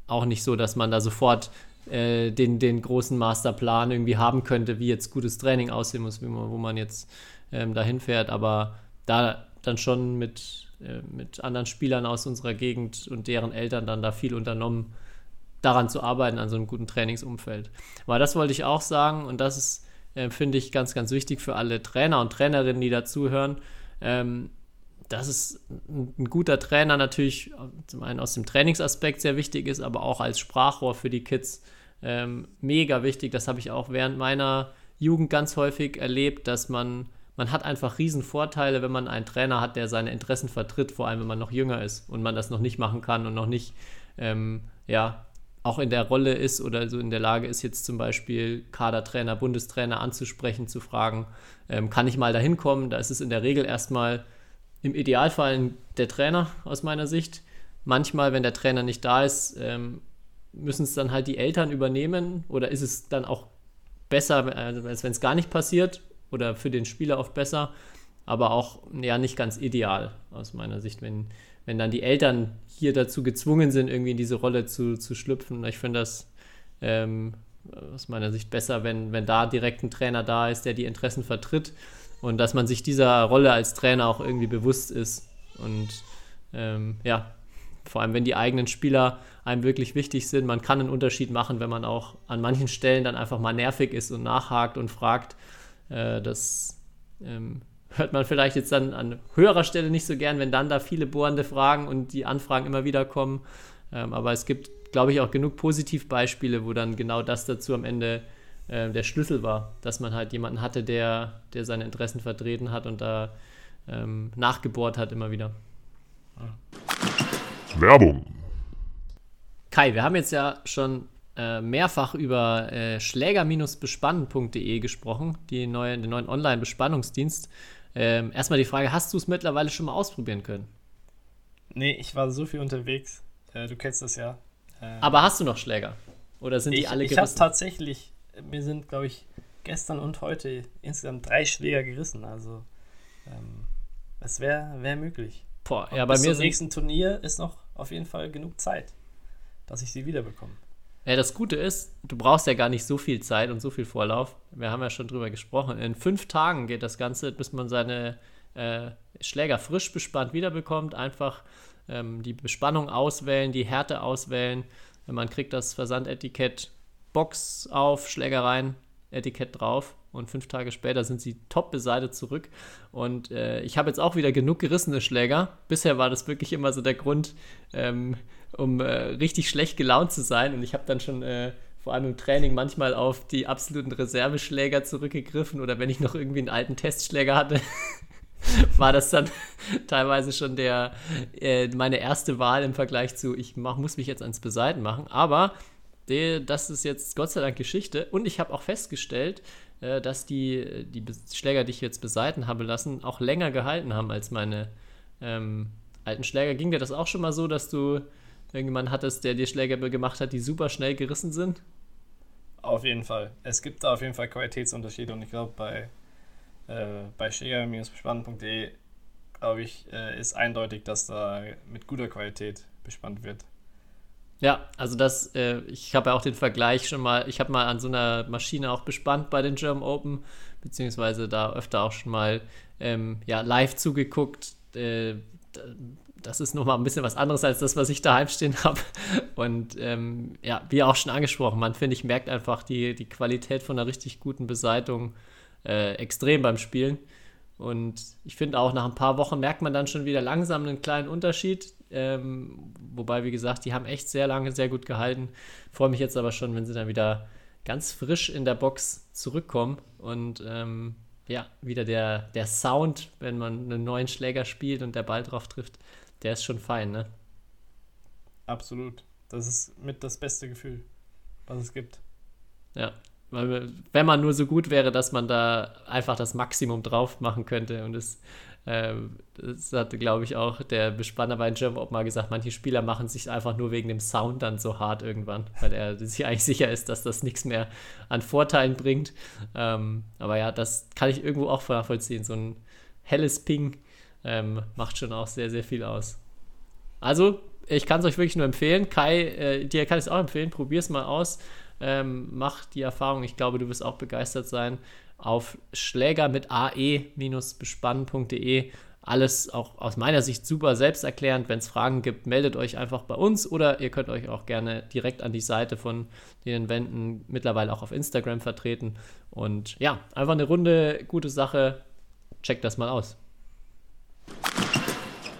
auch nicht so, dass man da sofort äh, den, den großen Masterplan irgendwie haben könnte, wie jetzt gutes Training aussehen muss, man, wo man jetzt ähm, dahin fährt, aber da dann schon mit, mit anderen Spielern aus unserer Gegend und deren Eltern dann da viel unternommen, daran zu arbeiten, an so einem guten Trainingsumfeld. Aber das wollte ich auch sagen und das ist, äh, finde ich, ganz, ganz wichtig für alle Trainer und Trainerinnen, die dazuhören. Ähm, dass es ein guter Trainer natürlich zum einen aus dem Trainingsaspekt sehr wichtig ist, aber auch als Sprachrohr für die Kids ähm, mega wichtig. Das habe ich auch während meiner Jugend ganz häufig erlebt, dass man, man hat einfach riesen Vorteile, wenn man einen Trainer hat, der seine Interessen vertritt, vor allem wenn man noch jünger ist und man das noch nicht machen kann und noch nicht, ähm, ja, auch in der Rolle ist oder so in der Lage ist, jetzt zum Beispiel Kadertrainer, Bundestrainer anzusprechen, zu fragen, ähm, kann ich mal dahin kommen? Da ist es in der Regel erstmal im Idealfall der Trainer aus meiner Sicht. Manchmal, wenn der Trainer nicht da ist, ähm, müssen es dann halt die Eltern übernehmen oder ist es dann auch besser, als wenn es gar nicht passiert oder für den Spieler oft besser, aber auch ja nicht ganz ideal aus meiner Sicht, wenn, wenn dann die Eltern hier dazu gezwungen sind, irgendwie in diese Rolle zu, zu schlüpfen. Ich finde das ähm, aus meiner Sicht besser, wenn, wenn da direkt ein Trainer da ist, der die Interessen vertritt und dass man sich dieser Rolle als Trainer auch irgendwie bewusst ist. Und ähm, ja, vor allem wenn die eigenen Spieler einem wirklich wichtig sind, man kann einen Unterschied machen, wenn man auch an manchen Stellen dann einfach mal nervig ist und nachhakt und fragt. Äh, das ähm, hört man vielleicht jetzt dann an höherer Stelle nicht so gern, wenn dann da viele bohrende Fragen und die Anfragen immer wieder kommen. Ähm, aber es gibt, glaube ich, auch genug Positivbeispiele, wo dann genau das dazu am Ende äh, der Schlüssel war, dass man halt jemanden hatte, der, der seine Interessen vertreten hat und da ähm, nachgebohrt hat immer wieder. Werbung. Kai, wir haben jetzt ja schon mehrfach über äh, schläger-bespannen.de gesprochen, die neue, den neuen Online-Bespannungsdienst. Ähm, erstmal die Frage, hast du es mittlerweile schon mal ausprobieren können? Nee, ich war so viel unterwegs. Äh, du kennst das ja. Ähm, Aber hast du noch Schläger? Oder sind ich, die alle gerissen? Ich habe tatsächlich mir sind, glaube ich, gestern und heute insgesamt drei Schläger gerissen. Also, ähm, es wäre wär möglich. Boah, ja, bei bis mir zum nächsten Turnier ist noch auf jeden Fall genug Zeit, dass ich sie wiederbekomme. Ja, das Gute ist, du brauchst ja gar nicht so viel Zeit und so viel Vorlauf. Wir haben ja schon drüber gesprochen. In fünf Tagen geht das Ganze, bis man seine äh, Schläger frisch bespannt wiederbekommt. Einfach ähm, die Bespannung auswählen, die Härte auswählen. Man kriegt das Versandetikett Box auf, Schlägereien, Etikett drauf und fünf Tage später sind sie top beseitigt zurück. Und äh, ich habe jetzt auch wieder genug gerissene Schläger. Bisher war das wirklich immer so der Grund, ähm, um äh, richtig schlecht gelaunt zu sein. Und ich habe dann schon äh, vor allem im Training manchmal auf die absoluten Reserveschläger zurückgegriffen oder wenn ich noch irgendwie einen alten Testschläger hatte. war das dann teilweise schon der, äh, meine erste Wahl im Vergleich zu, ich mach, muss mich jetzt ans Beseiten machen. Aber das ist jetzt Gott sei Dank Geschichte. Und ich habe auch festgestellt, äh, dass die, die Schläger, die ich jetzt beseiten habe lassen, auch länger gehalten haben als meine ähm, alten Schläger. Ging dir das auch schon mal so, dass du irgendjemanden hattest, der dir Schläger gemacht hat, die super schnell gerissen sind? Auf jeden Fall. Es gibt da auf jeden Fall Qualitätsunterschiede und ich glaube, bei, äh, bei schläger-bespannen.de glaube ich, äh, ist eindeutig, dass da mit guter Qualität bespannt wird. Ja, also das, äh, ich habe ja auch den Vergleich schon mal, ich habe mal an so einer Maschine auch bespannt bei den German Open, beziehungsweise da öfter auch schon mal ähm, ja, live zugeguckt. äh, das ist nochmal ein bisschen was anderes als das, was ich daheim stehen habe. Und ähm, ja, wie auch schon angesprochen, man finde ich, merkt einfach die, die Qualität von einer richtig guten Beseitung äh, extrem beim Spielen. Und ich finde auch nach ein paar Wochen merkt man dann schon wieder langsam einen kleinen Unterschied. Ähm, wobei, wie gesagt, die haben echt sehr lange sehr gut gehalten. Freue mich jetzt aber schon, wenn sie dann wieder ganz frisch in der Box zurückkommen und ähm, ja, wieder der, der Sound, wenn man einen neuen Schläger spielt und der Ball drauf trifft, der ist schon fein, ne? Absolut. Das ist mit das beste Gefühl, was es gibt. Ja, weil wenn man nur so gut wäre, dass man da einfach das Maximum drauf machen könnte und es ähm, das hatte, glaube ich, auch der Bespanner bei Jump auch mal gesagt, manche Spieler machen sich einfach nur wegen dem Sound dann so hart irgendwann, weil er sich eigentlich sicher ist, dass das nichts mehr an Vorteilen bringt. Ähm, aber ja, das kann ich irgendwo auch nachvollziehen. So ein helles Ping ähm, macht schon auch sehr, sehr viel aus. Also, ich kann es euch wirklich nur empfehlen. Kai, äh, dir kann ich es auch empfehlen. Probier es mal aus. Mach die Erfahrung. Ich glaube, du wirst auch begeistert sein auf Schläger mit ae-bespannen.de. Alles auch aus meiner Sicht super selbsterklärend. Wenn es Fragen gibt, meldet euch einfach bei uns oder ihr könnt euch auch gerne direkt an die Seite von den Wänden mittlerweile auch auf Instagram vertreten. Und ja, einfach eine runde gute Sache. Checkt das mal aus.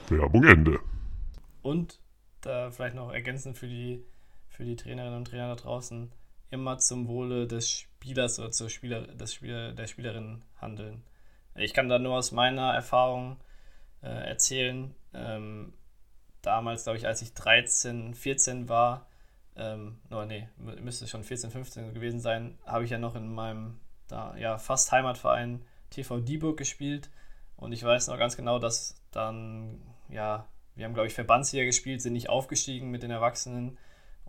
Werbung Ende. Und da vielleicht noch ergänzend für die, für die Trainerinnen und Trainer da draußen immer zum Wohle des Spielers oder zur Spieler, des Spieler, der Spielerin handeln. Ich kann da nur aus meiner Erfahrung äh, erzählen. Ähm, damals, glaube ich, als ich 13, 14 war, ähm, nee, müsste schon 14, 15 gewesen sein, habe ich ja noch in meinem da, ja, fast Heimatverein TV Dieburg gespielt. Und ich weiß noch ganz genau, dass dann, ja, wir haben, glaube ich, Verbandsliga gespielt, sind nicht aufgestiegen mit den Erwachsenen.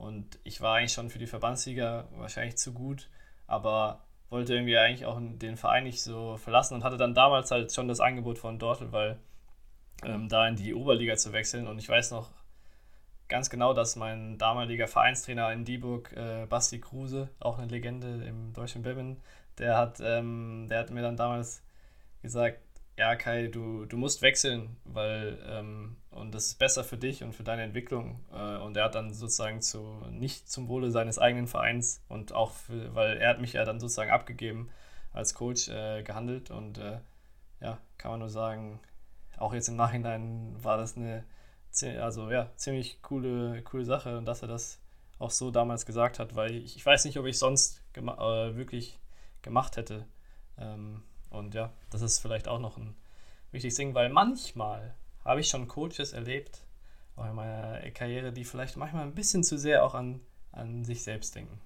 Und ich war eigentlich schon für die Verbandsliga wahrscheinlich zu gut, aber wollte irgendwie eigentlich auch den Verein nicht so verlassen und hatte dann damals halt schon das Angebot von Dortmund, weil ähm, da in die Oberliga zu wechseln. Und ich weiß noch ganz genau, dass mein damaliger Vereinstrainer in Dieburg, äh, Basti Kruse, auch eine Legende im deutschen Badminton, der hat, ähm, der hat mir dann damals gesagt, ja Kai, du, du musst wechseln, weil ähm, und das ist besser für dich und für deine Entwicklung. Äh, und er hat dann sozusagen zu, nicht zum Wohle seines eigenen Vereins und auch, für, weil er hat mich ja dann sozusagen abgegeben als Coach äh, gehandelt und äh, ja, kann man nur sagen, auch jetzt im Nachhinein war das eine also ja, ziemlich coole, coole Sache und dass er das auch so damals gesagt hat, weil ich, ich weiß nicht, ob ich sonst gema äh, wirklich gemacht hätte. Ähm, und ja, das ist vielleicht auch noch ein wichtiges Ding, weil manchmal habe ich schon Coaches erlebt, auch in meiner Karriere, die vielleicht manchmal ein bisschen zu sehr auch an, an sich selbst denken.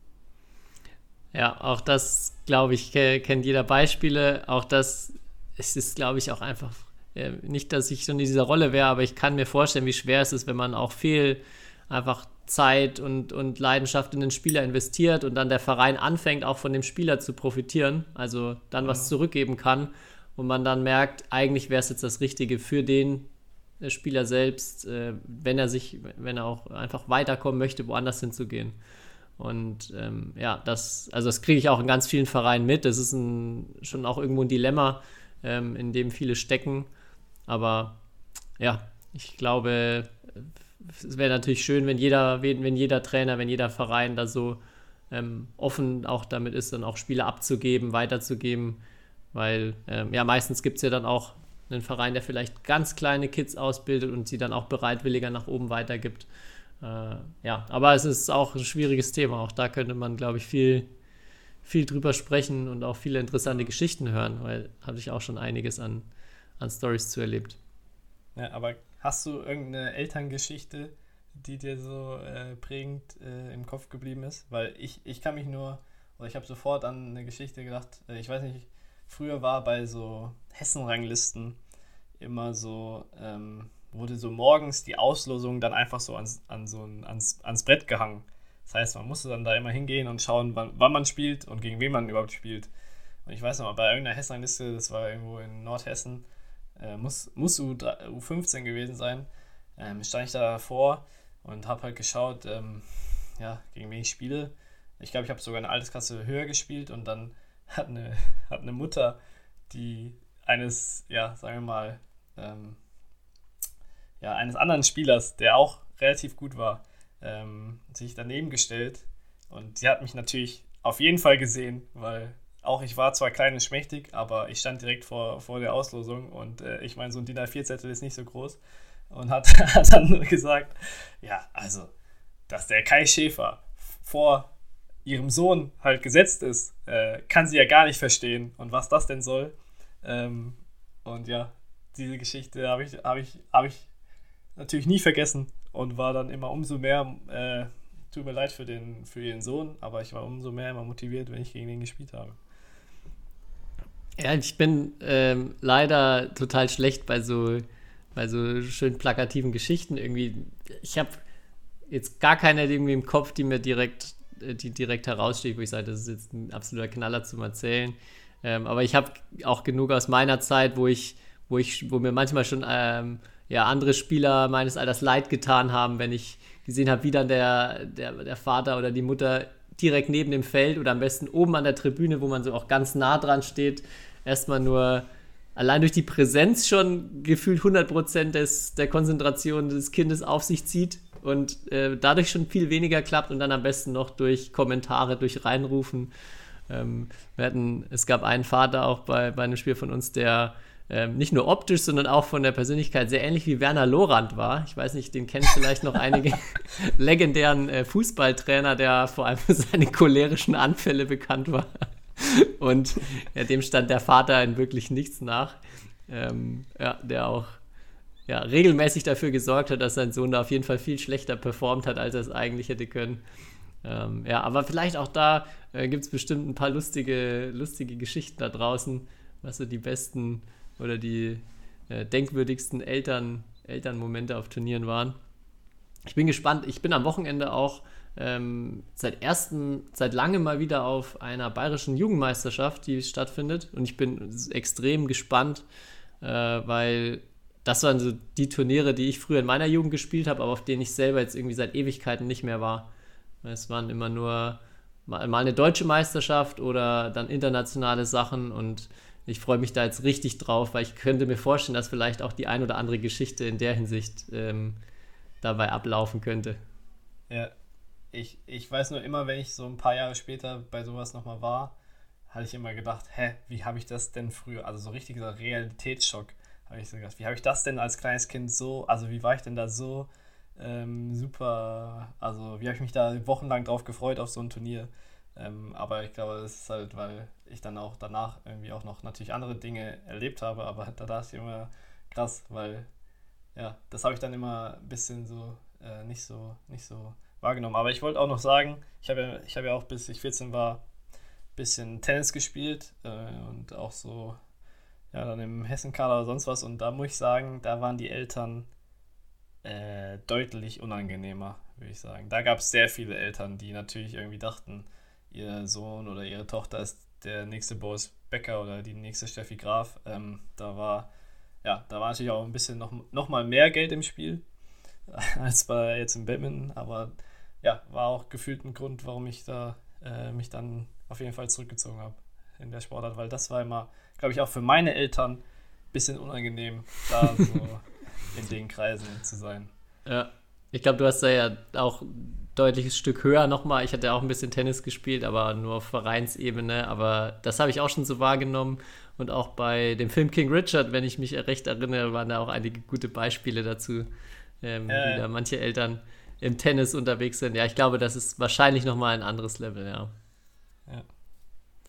Ja, auch das, glaube ich, kennt jeder Beispiele. Auch das es ist, glaube ich, auch einfach äh, nicht, dass ich schon in dieser Rolle wäre, aber ich kann mir vorstellen, wie schwer es ist, wenn man auch viel einfach Zeit und, und Leidenschaft in den Spieler investiert und dann der Verein anfängt, auch von dem Spieler zu profitieren, also dann ja. was zurückgeben kann und man dann merkt, eigentlich wäre es jetzt das Richtige für den Spieler selbst, äh, wenn er sich, wenn er auch einfach weiterkommen möchte, woanders hinzugehen. Und ähm, ja, das, also das kriege ich auch in ganz vielen Vereinen mit. Das ist ein, schon auch irgendwo ein Dilemma, ähm, in dem viele stecken. Aber ja, ich glaube, es wäre natürlich schön, wenn jeder, wenn jeder Trainer, wenn jeder Verein da so ähm, offen auch damit ist, dann auch Spiele abzugeben, weiterzugeben. Weil ähm, ja, meistens gibt es ja dann auch einen Verein, der vielleicht ganz kleine Kids ausbildet und sie dann auch bereitwilliger nach oben weitergibt. Äh, ja, aber es ist auch ein schwieriges Thema. Auch da könnte man, glaube ich, viel, viel drüber sprechen und auch viele interessante Geschichten hören, weil habe ich auch schon einiges an, an Stories zu erlebt. Ja, aber hast du irgendeine Elterngeschichte, die dir so äh, prägend äh, im Kopf geblieben ist? Weil ich, ich kann mich nur, oder ich habe sofort an eine Geschichte gedacht, äh, ich weiß nicht, früher war bei so Hessenranglisten immer so, ähm, wurde so morgens die Auslosung dann einfach so ans, an so ein, ans, ans Brett gehangen. Das heißt, man musste dann da immer hingehen und schauen, wann, wann man spielt und gegen wen man überhaupt spielt. Und ich weiß noch mal, bei irgendeiner Hessenrangliste, das war irgendwo in Nordhessen, äh, muss, muss U, U15 gewesen sein, ähm, stand ich da davor und habe halt geschaut, ähm, ja, gegen wen ich spiele. Ich glaube, ich habe sogar eine Altersklasse höher gespielt und dann hat eine, hat eine Mutter, die eines, ja, sagen wir mal, ähm, ja, eines anderen Spielers, der auch relativ gut war, ähm, sich daneben gestellt. Und sie hat mich natürlich auf jeden Fall gesehen, weil auch ich war zwar klein und schmächtig, aber ich stand direkt vor, vor der Auslosung und äh, ich meine, so ein DIN A4-Zettel ist nicht so groß und hat, hat dann nur gesagt, ja, also, dass der Kai Schäfer vor ihrem Sohn halt gesetzt ist, äh, kann sie ja gar nicht verstehen und was das denn soll. Ähm, und ja, diese Geschichte habe ich, hab ich, hab ich natürlich nie vergessen und war dann immer umso mehr, äh, tut mir leid für, den, für ihren Sohn, aber ich war umso mehr immer motiviert, wenn ich gegen ihn gespielt habe. Ja, ich bin ähm, leider total schlecht bei so, bei so schön plakativen Geschichten irgendwie. Ich habe jetzt gar keine irgendwie im Kopf, die mir direkt, die direkt heraussteht, wo ich sage, das ist jetzt ein absoluter Knaller zum Erzählen. Ähm, aber ich habe auch genug aus meiner Zeit, wo ich, wo ich, wo mir manchmal schon ähm, ja, andere Spieler meines Alters leid getan haben, wenn ich gesehen habe, wie dann der, der, der Vater oder die Mutter direkt neben dem Feld oder am besten oben an der Tribüne, wo man so auch ganz nah dran steht, erstmal nur allein durch die Präsenz schon gefühlt 100% des, der Konzentration des Kindes auf sich zieht und äh, dadurch schon viel weniger klappt und dann am besten noch durch Kommentare, durch Reinrufen. Ähm, wir hatten, es gab einen Vater auch bei, bei einem Spiel von uns, der ähm, nicht nur optisch, sondern auch von der Persönlichkeit sehr ähnlich wie Werner Lorand war. Ich weiß nicht, den kennen vielleicht noch einige legendären äh, Fußballtrainer, der vor allem für seine cholerischen Anfälle bekannt war. Und ja, dem stand der Vater in wirklich nichts nach. Ähm, ja, der auch ja, regelmäßig dafür gesorgt hat, dass sein Sohn da auf jeden Fall viel schlechter performt hat, als er es eigentlich hätte können. Ähm, ja, aber vielleicht auch da äh, gibt es bestimmt ein paar lustige, lustige Geschichten da draußen, was so die besten oder die äh, denkwürdigsten Eltern, Elternmomente auf Turnieren waren. Ich bin gespannt. Ich bin am Wochenende auch ähm, seit ersten, seit langem mal wieder auf einer bayerischen Jugendmeisterschaft, die stattfindet. Und ich bin extrem gespannt, äh, weil das waren so die Turniere, die ich früher in meiner Jugend gespielt habe, aber auf denen ich selber jetzt irgendwie seit Ewigkeiten nicht mehr war. Es waren immer nur mal, eine deutsche Meisterschaft oder dann internationale Sachen und ich freue mich da jetzt richtig drauf, weil ich könnte mir vorstellen, dass vielleicht auch die ein oder andere Geschichte in der Hinsicht ähm, dabei ablaufen könnte. Ja, ich, ich weiß nur immer, wenn ich so ein paar Jahre später bei sowas nochmal war, hatte ich immer gedacht, hä, wie habe ich das denn früher, also so richtiger Realitätsschock, habe ich so gedacht, wie habe ich das denn als kleines Kind so, also wie war ich denn da so ähm, super, also wie habe ich mich da wochenlang drauf gefreut auf so ein Turnier. Ähm, aber ich glaube, das ist halt, weil ich dann auch danach irgendwie auch noch natürlich andere Dinge erlebt habe, aber da dachte ich immer krass, weil ja, das habe ich dann immer ein bisschen so äh, nicht so nicht so wahrgenommen. Aber ich wollte auch noch sagen, ich habe ja, habe ja auch bis ich 14 war ein bisschen Tennis gespielt äh, und auch so ja dann im Hessenkader oder sonst was und da muss ich sagen, da waren die Eltern äh, deutlich unangenehmer, würde ich sagen. Da gab es sehr viele Eltern, die natürlich irgendwie dachten, ihr Sohn oder ihre Tochter ist der nächste Boris Becker oder die nächste Steffi Graf. Ähm, da war ja, da war natürlich auch ein bisschen noch, noch mal mehr Geld im Spiel als bei jetzt im Badminton, aber ja, war auch gefühlt ein Grund, warum ich da äh, mich dann auf jeden Fall zurückgezogen habe in der Sportart, weil das war immer, glaube ich, auch für meine Eltern ein bisschen unangenehm, da so in den Kreisen zu sein. Ja, ich glaube, du hast da ja auch deutliches Stück höher nochmal. Ich hatte auch ein bisschen Tennis gespielt, aber nur auf Vereinsebene. Aber das habe ich auch schon so wahrgenommen. Und auch bei dem Film King Richard, wenn ich mich recht erinnere, waren da auch einige gute Beispiele dazu, ähm, äh. wie da manche Eltern im Tennis unterwegs sind. Ja, ich glaube, das ist wahrscheinlich nochmal ein anderes Level, ja. Ja,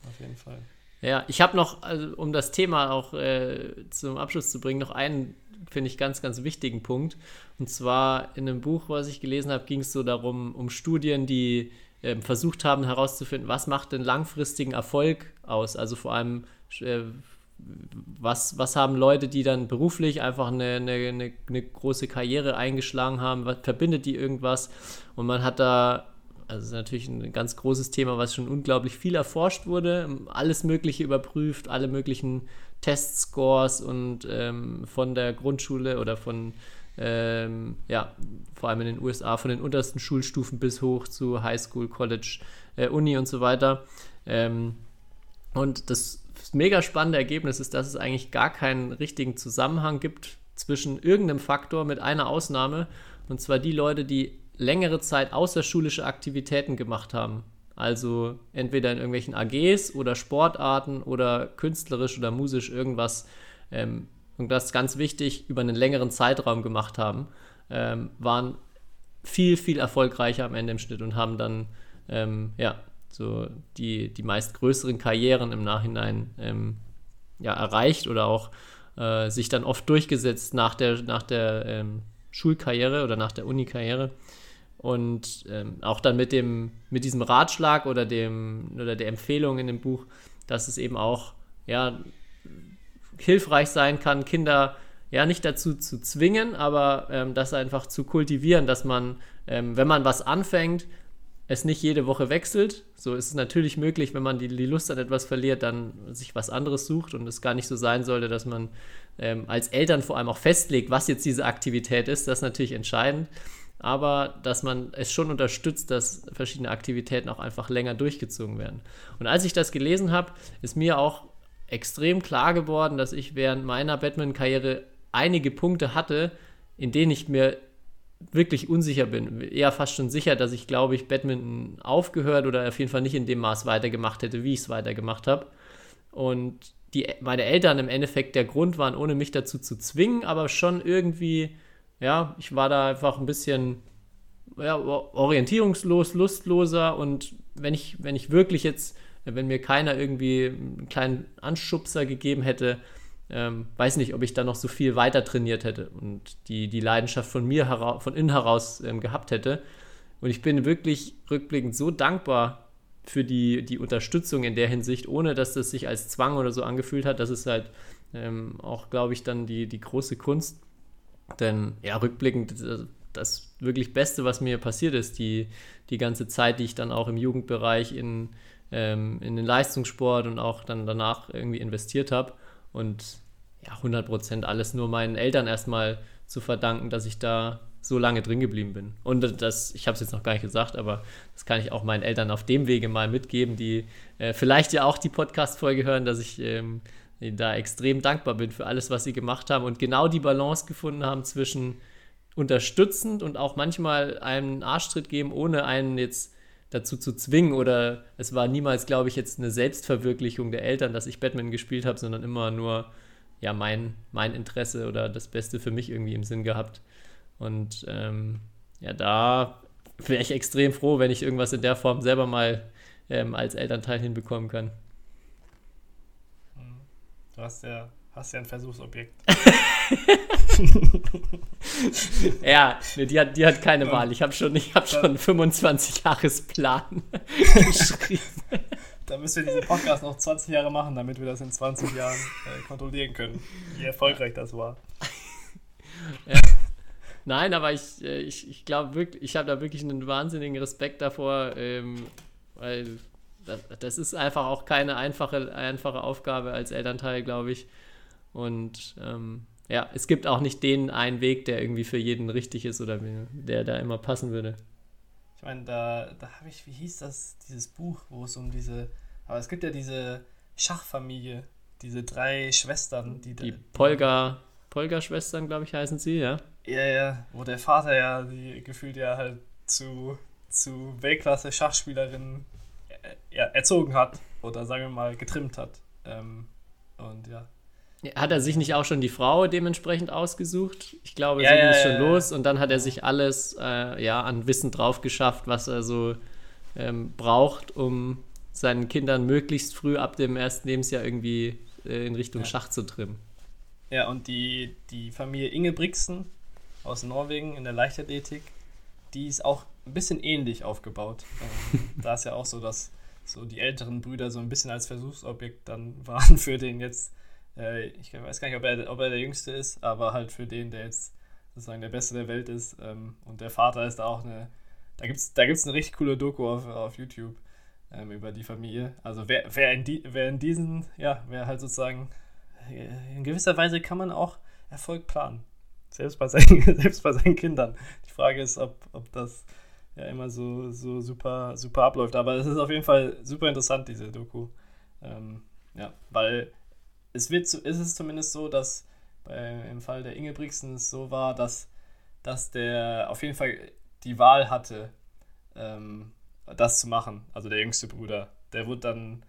auf jeden Fall. Ja, ich habe noch, also, um das Thema auch äh, zum Abschluss zu bringen, noch einen finde ich, ganz, ganz wichtigen Punkt. Und zwar in einem Buch, was ich gelesen habe, ging es so darum, um Studien, die äh, versucht haben herauszufinden, was macht den langfristigen Erfolg aus. Also vor allem, äh, was, was haben Leute, die dann beruflich einfach eine, eine, eine, eine große Karriere eingeschlagen haben, was verbindet die irgendwas? Und man hat da also ist natürlich ein ganz großes Thema, was schon unglaublich viel erforscht wurde, alles Mögliche überprüft, alle möglichen Testscores und ähm, von der Grundschule oder von, ähm, ja, vor allem in den USA, von den untersten Schulstufen bis hoch zu Highschool, College, äh, Uni und so weiter. Ähm, und das mega spannende Ergebnis ist, dass es eigentlich gar keinen richtigen Zusammenhang gibt zwischen irgendeinem Faktor mit einer Ausnahme, und zwar die Leute, die längere Zeit außerschulische Aktivitäten gemacht haben. Also entweder in irgendwelchen AGs oder Sportarten oder künstlerisch oder musisch irgendwas, ähm, und das ganz wichtig, über einen längeren Zeitraum gemacht haben, ähm, waren viel, viel erfolgreicher am Ende im Schnitt und haben dann ähm, ja, so die, die meist größeren Karrieren im Nachhinein ähm, ja, erreicht oder auch äh, sich dann oft durchgesetzt nach der, nach der ähm, Schulkarriere oder nach der Unikarriere. Und ähm, auch dann mit dem, mit diesem Ratschlag oder dem oder der Empfehlung in dem Buch, dass es eben auch ja, hilfreich sein kann, Kinder ja nicht dazu zu zwingen, aber ähm, das einfach zu kultivieren, dass man, ähm, wenn man was anfängt, es nicht jede Woche wechselt. So ist es natürlich möglich, wenn man die, die Lust an etwas verliert, dann sich was anderes sucht und es gar nicht so sein sollte, dass man ähm, als Eltern vor allem auch festlegt, was jetzt diese Aktivität ist. Das ist natürlich entscheidend. Aber dass man es schon unterstützt, dass verschiedene Aktivitäten auch einfach länger durchgezogen werden. Und als ich das gelesen habe, ist mir auch extrem klar geworden, dass ich während meiner Batman-Karriere einige Punkte hatte, in denen ich mir wirklich unsicher bin. Eher fast schon sicher, dass ich, glaube ich, Badminton aufgehört oder auf jeden Fall nicht in dem Maß weitergemacht hätte, wie ich es weitergemacht habe. Und die, meine Eltern im Endeffekt der Grund waren, ohne mich dazu zu zwingen, aber schon irgendwie, ja, ich war da einfach ein bisschen ja, orientierungslos, lustloser und wenn ich, wenn ich wirklich jetzt, wenn mir keiner irgendwie einen kleinen Anschubser gegeben hätte, ähm, weiß nicht, ob ich da noch so viel weiter trainiert hätte und die, die Leidenschaft von mir heraus, von innen heraus ähm, gehabt hätte. Und ich bin wirklich rückblickend so dankbar für die, die Unterstützung in der Hinsicht, ohne dass das sich als Zwang oder so angefühlt hat. Das ist halt ähm, auch, glaube ich, dann die, die große Kunst. Denn ja, rückblickend, das, das wirklich Beste, was mir passiert ist, die, die ganze Zeit, die ich dann auch im Jugendbereich in, ähm, in den Leistungssport und auch dann danach irgendwie investiert habe. Und ja, 100% alles nur meinen Eltern erstmal zu verdanken, dass ich da so lange drin geblieben bin. Und das, ich habe es jetzt noch gar nicht gesagt, aber das kann ich auch meinen Eltern auf dem Wege mal mitgeben, die äh, vielleicht ja auch die Podcast-Folge hören, dass ich ähm, da extrem dankbar bin für alles, was sie gemacht haben und genau die Balance gefunden haben zwischen unterstützend und auch manchmal einen Arschtritt geben, ohne einen jetzt dazu zu zwingen oder es war niemals, glaube ich, jetzt eine Selbstverwirklichung der Eltern, dass ich Batman gespielt habe, sondern immer nur ja mein, mein Interesse oder das Beste für mich irgendwie im Sinn gehabt. Und ähm, ja, da wäre ich extrem froh, wenn ich irgendwas in der Form selber mal ähm, als Elternteil hinbekommen kann. Du hast ja, hast ja ein Versuchsobjekt. ja, nee, die, hat, die hat keine ja. Wahl. Ich habe schon, hab schon 25 Jahresplan geschrieben. Da müssen wir diesen Podcast noch 20 Jahre machen, damit wir das in 20 Jahren äh, kontrollieren können, wie erfolgreich das war. Ja. Nein, aber ich, äh, ich, ich glaube wirklich, ich habe da wirklich einen wahnsinnigen Respekt davor, ähm, weil das, das, ist einfach auch keine einfache, einfache Aufgabe als Elternteil, glaube ich. Und ähm, ja, es gibt auch nicht den einen Weg, der irgendwie für jeden richtig ist oder der da immer passen würde. Ich meine, da, da habe ich, wie hieß das, dieses Buch, wo es um diese, aber es gibt ja diese Schachfamilie, diese drei Schwestern, die Die Polga, Polga-Schwestern, glaube ich, heißen sie, ja. Ja, ja, wo der Vater ja die gefühlt ja halt zu, zu Weltklasse-Schachspielerinnen ja, erzogen hat oder sagen wir mal getrimmt hat. Ähm, und ja, hat er sich nicht auch schon die Frau dementsprechend ausgesucht? Ich glaube, ja, so ging es schon los und dann hat er sich alles äh, ja, an Wissen drauf geschafft, was er so ähm, braucht, um seinen Kindern möglichst früh ab dem ersten Lebensjahr irgendwie äh, in Richtung Schach zu trimmen. Ja, und die, die Familie Ingebrigtsen aus Norwegen in der Leichtathletik, die ist auch ein bisschen ähnlich aufgebaut. Ähm, da ist ja auch so, dass so die älteren Brüder so ein bisschen als Versuchsobjekt dann waren für den jetzt äh, ich weiß gar nicht, ob er, ob er der Jüngste ist, aber halt für den, der jetzt sozusagen der Beste der Welt ist. Ähm, und der Vater ist da auch eine. Da gibt es da gibt's eine richtig coole Doku auf, auf YouTube ähm, über die Familie. Also wer, wer, in die, wer in diesen, ja, wer halt sozusagen, äh, in gewisser Weise kann man auch Erfolg planen. Selbst bei seinen, selbst bei seinen Kindern. Die Frage ist, ob, ob das ja immer so, so super, super abläuft. Aber es ist auf jeden Fall super interessant, diese Doku. Ähm, ja, weil es wird, ist es zumindest so, dass bei, im Fall der Ingebrigtsens so war, dass, dass der auf jeden Fall die Wahl hatte, ähm, das zu machen, also der jüngste Bruder. Der wurde dann,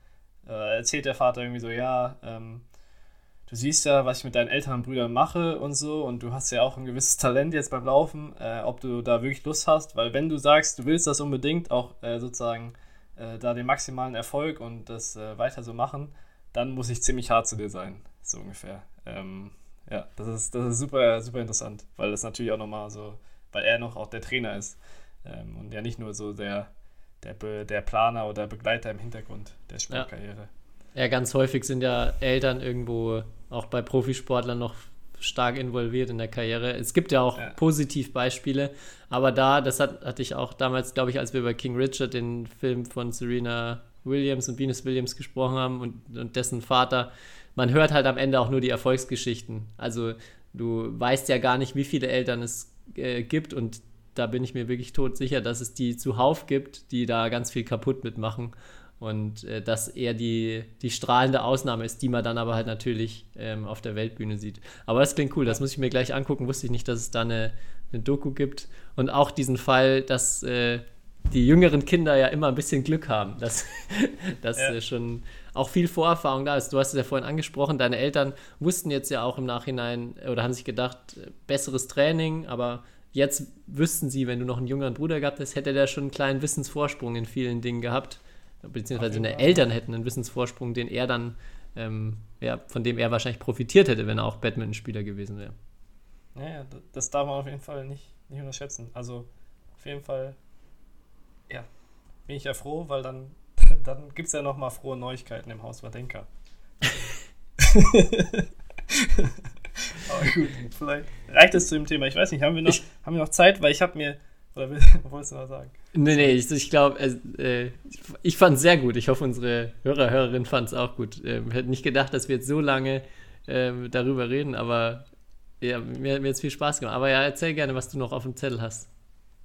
äh, erzählt der Vater irgendwie so, ja, ähm, du siehst ja, was ich mit deinen älteren Brüdern mache und so, und du hast ja auch ein gewisses Talent jetzt beim Laufen, äh, ob du da wirklich Lust hast, weil wenn du sagst, du willst das unbedingt, auch äh, sozusagen äh, da den maximalen Erfolg und das äh, weiter so machen, dann muss ich ziemlich hart zu dir sein, so ungefähr. Ähm, ja, das ist, das ist super, super interessant, weil das natürlich auch nochmal so, weil er noch auch der Trainer ist ähm, und ja nicht nur so der, der, der Planer oder Begleiter im Hintergrund der Sportkarriere. Ja. ja, ganz häufig sind ja Eltern irgendwo auch bei Profisportlern noch stark involviert in der Karriere. Es gibt ja auch ja. Positivbeispiele, aber da, das hat, hatte ich auch damals, glaube ich, als wir über King Richard, den Film von Serena Williams und Venus Williams gesprochen haben und, und dessen Vater, man hört halt am Ende auch nur die Erfolgsgeschichten. Also du weißt ja gar nicht, wie viele Eltern es äh, gibt und da bin ich mir wirklich tot sicher, dass es die zuhauf gibt, die da ganz viel kaputt mitmachen und äh, dass er die, die strahlende Ausnahme ist, die man dann aber halt natürlich ähm, auf der Weltbühne sieht. Aber das klingt cool, das muss ich mir gleich angucken. Wusste ich nicht, dass es da eine, eine Doku gibt. Und auch diesen Fall, dass äh, die jüngeren Kinder ja immer ein bisschen Glück haben, dass, dass ja. äh, schon auch viel Vorerfahrung da ist. Du hast es ja vorhin angesprochen, deine Eltern wussten jetzt ja auch im Nachhinein oder haben sich gedacht, äh, besseres Training, aber jetzt wüssten sie, wenn du noch einen jüngeren Bruder gehabt hättest, hätte der schon einen kleinen Wissensvorsprung in vielen Dingen gehabt beziehungsweise seine Eltern hätten einen Wissensvorsprung, den er dann, ähm, ja, von dem er wahrscheinlich profitiert hätte, wenn er auch Badminton-Spieler gewesen wäre. Naja, das darf man auf jeden Fall nicht, nicht unterschätzen. Also auf jeden Fall, ja, bin ich ja froh, weil dann, dann gibt es ja nochmal frohe Neuigkeiten im Haus Wadenka. Aber gut, vielleicht reicht es zu dem Thema. Ich weiß nicht, haben wir noch, ich, haben wir noch Zeit? Weil ich habe mir oder wolltest du noch sagen? Nee, nee, ich, ich glaube, äh, ich fand es sehr gut. Ich hoffe, unsere Hörer, Hörerinnen fanden es auch gut. Ähm, hätte nicht gedacht, dass wir jetzt so lange ähm, darüber reden, aber ja, mir, mir hat es viel Spaß gemacht. Aber ja, erzähl gerne, was du noch auf dem Zettel hast.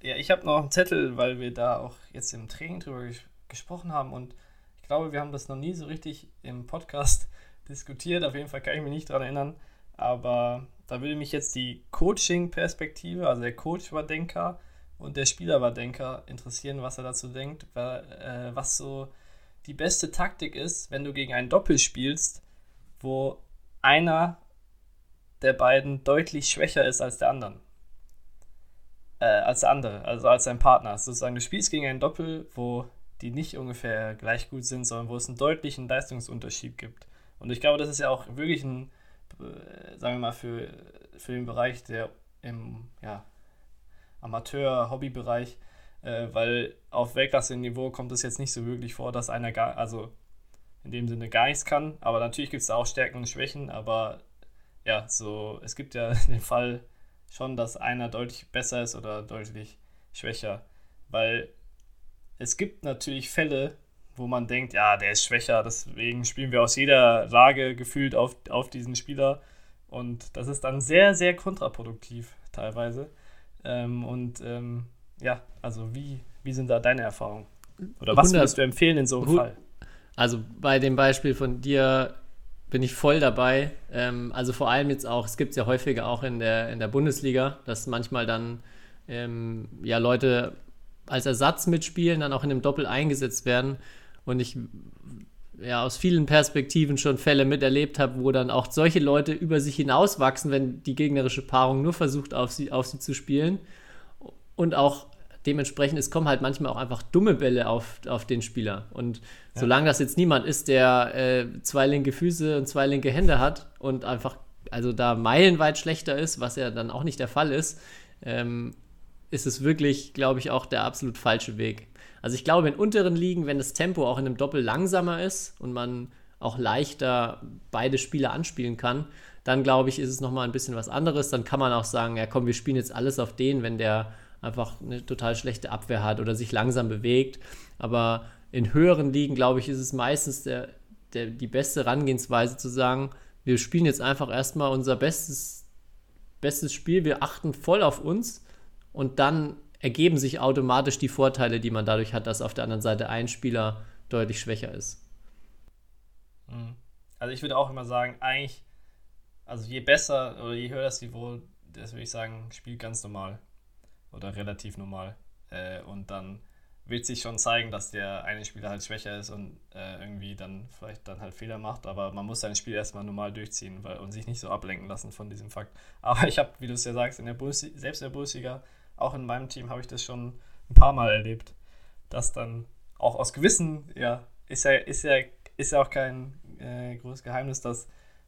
Ja, ich habe noch einen Zettel, weil wir da auch jetzt im Training drüber ges gesprochen haben und ich glaube, wir haben das noch nie so richtig im Podcast diskutiert. Auf jeden Fall kann ich mich nicht daran erinnern. Aber da würde mich jetzt die Coaching-Perspektive, also der Coach war Denker, und der Spieler war Denker interessieren, was er dazu denkt, weil, äh, was so die beste Taktik ist, wenn du gegen einen Doppel spielst, wo einer der beiden deutlich schwächer ist als der andere. Äh, als der andere, also als sein Partner. Sozusagen, du spielst gegen einen Doppel, wo die nicht ungefähr gleich gut sind, sondern wo es einen deutlichen Leistungsunterschied gibt. Und ich glaube, das ist ja auch wirklich ein, äh, sagen wir mal, für, für den Bereich der im, ja, Amateur-Hobbybereich, äh, weil auf Weltklasse-Niveau kommt es jetzt nicht so wirklich vor, dass einer gar, also in dem Sinne gar nichts kann. Aber natürlich gibt es da auch Stärken und Schwächen, aber ja, so, es gibt ja den Fall schon, dass einer deutlich besser ist oder deutlich schwächer. Weil es gibt natürlich Fälle, wo man denkt, ja, der ist schwächer, deswegen spielen wir aus jeder Lage gefühlt auf, auf diesen Spieler. Und das ist dann sehr, sehr kontraproduktiv teilweise. Ähm, und ähm, ja, also wie, wie sind da deine Erfahrungen? Oder was 100, würdest du empfehlen in so einem Fall? Also bei dem Beispiel von dir bin ich voll dabei. Ähm, also vor allem jetzt auch, es gibt es ja häufiger auch in der, in der Bundesliga, dass manchmal dann ähm, ja Leute als Ersatz mitspielen, dann auch in einem Doppel eingesetzt werden. Und ich ja, aus vielen Perspektiven schon Fälle miterlebt habe, wo dann auch solche Leute über sich hinauswachsen, wenn die gegnerische Paarung nur versucht, auf sie, auf sie zu spielen. Und auch dementsprechend, es kommen halt manchmal auch einfach dumme Bälle auf, auf den Spieler. Und ja. solange das jetzt niemand ist, der äh, zwei linke Füße und zwei linke Hände hat und einfach, also da meilenweit schlechter ist, was ja dann auch nicht der Fall ist, ähm, ist es wirklich, glaube ich, auch der absolut falsche Weg. Also ich glaube, in unteren Ligen, wenn das Tempo auch in einem Doppel langsamer ist und man auch leichter beide Spieler anspielen kann, dann glaube ich, ist es nochmal ein bisschen was anderes. Dann kann man auch sagen, ja komm, wir spielen jetzt alles auf den, wenn der einfach eine total schlechte Abwehr hat oder sich langsam bewegt. Aber in höheren Ligen, glaube ich, ist es meistens der, der, die beste Herangehensweise zu sagen, wir spielen jetzt einfach erstmal unser bestes, bestes Spiel, wir achten voll auf uns und dann ergeben sich automatisch die Vorteile, die man dadurch hat, dass auf der anderen Seite ein Spieler deutlich schwächer ist. Mhm. Also ich würde auch immer sagen, eigentlich also je besser oder je höher das Niveau, das würde ich sagen, spielt ganz normal oder relativ normal. Äh, und dann wird sich schon zeigen, dass der eine Spieler halt schwächer ist und äh, irgendwie dann vielleicht dann halt Fehler macht, aber man muss sein Spiel erstmal normal durchziehen weil, und sich nicht so ablenken lassen von diesem Fakt. Aber ich habe, wie du es ja sagst, in der selbst in der Bundesliga, auch in meinem Team habe ich das schon ein paar Mal erlebt, dass dann auch aus Gewissen, ja, ist ja, ist ja, ist ja auch kein äh, großes Geheimnis, dass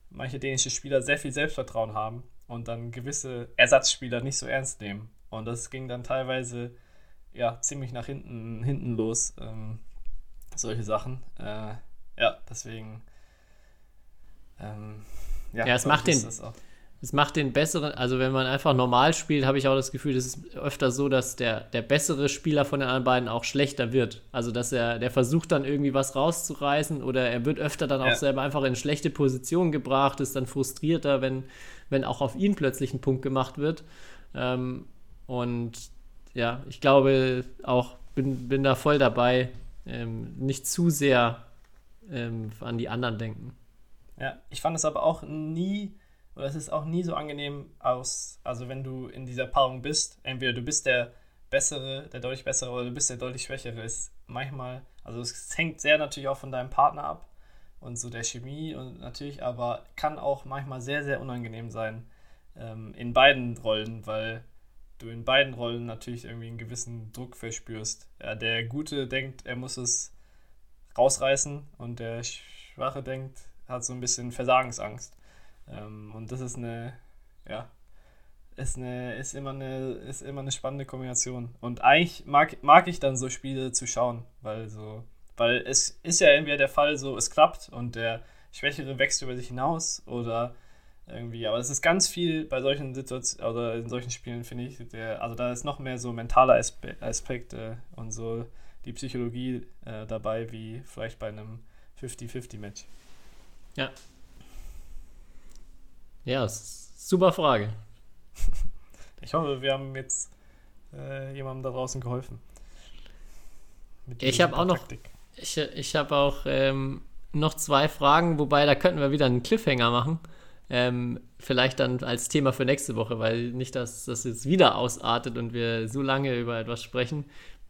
manche dänische Spieler sehr viel Selbstvertrauen haben und dann gewisse Ersatzspieler nicht so ernst nehmen. Und das ging dann teilweise ja, ziemlich nach hinten, hinten los. Ähm, solche Sachen. Äh, ja, deswegen. Ähm, ja, ja, es macht den. Es macht den besseren, also wenn man einfach normal spielt, habe ich auch das Gefühl, es ist öfter so, dass der, der bessere Spieler von den anderen beiden auch schlechter wird. Also dass er, der versucht dann irgendwie was rauszureißen oder er wird öfter dann auch ja. selber einfach in schlechte Positionen gebracht, ist dann frustrierter, wenn, wenn auch auf ihn plötzlich ein Punkt gemacht wird. Ähm, und ja, ich glaube auch, bin, bin da voll dabei, ähm, nicht zu sehr ähm, an die anderen denken. Ja, ich fand es aber auch nie, oder es ist auch nie so angenehm aus, also wenn du in dieser Paarung bist, entweder du bist der bessere, der deutlich bessere oder du bist der deutlich schwächere, ist manchmal, also es hängt sehr natürlich auch von deinem Partner ab und so der Chemie und natürlich, aber kann auch manchmal sehr, sehr unangenehm sein ähm, in beiden Rollen, weil du in beiden Rollen natürlich irgendwie einen gewissen Druck verspürst. Ja, der Gute denkt, er muss es rausreißen und der Schwache denkt, hat so ein bisschen Versagensangst. Ähm, und das ist eine, ja, ist, eine, ist, immer eine, ist immer eine spannende Kombination. Und eigentlich mag, mag ich dann so Spiele zu schauen, weil so, weil es ist ja entweder der Fall so, es klappt und der Schwächere wächst über sich hinaus oder irgendwie. Aber es ist ganz viel bei solchen Situationen oder in solchen Spielen, finde ich. Der, also da ist noch mehr so mentaler Aspe Aspekt äh, und so die Psychologie äh, dabei, wie vielleicht bei einem 50-50-Match. Ja. Ja, super Frage. ich hoffe, wir haben jetzt äh, jemandem da draußen geholfen. Ich habe auch noch. Ich, ich habe auch ähm, noch zwei Fragen, wobei da könnten wir wieder einen Cliffhanger machen. Ähm, vielleicht dann als Thema für nächste Woche, weil nicht, dass das jetzt wieder ausartet und wir so lange über etwas sprechen.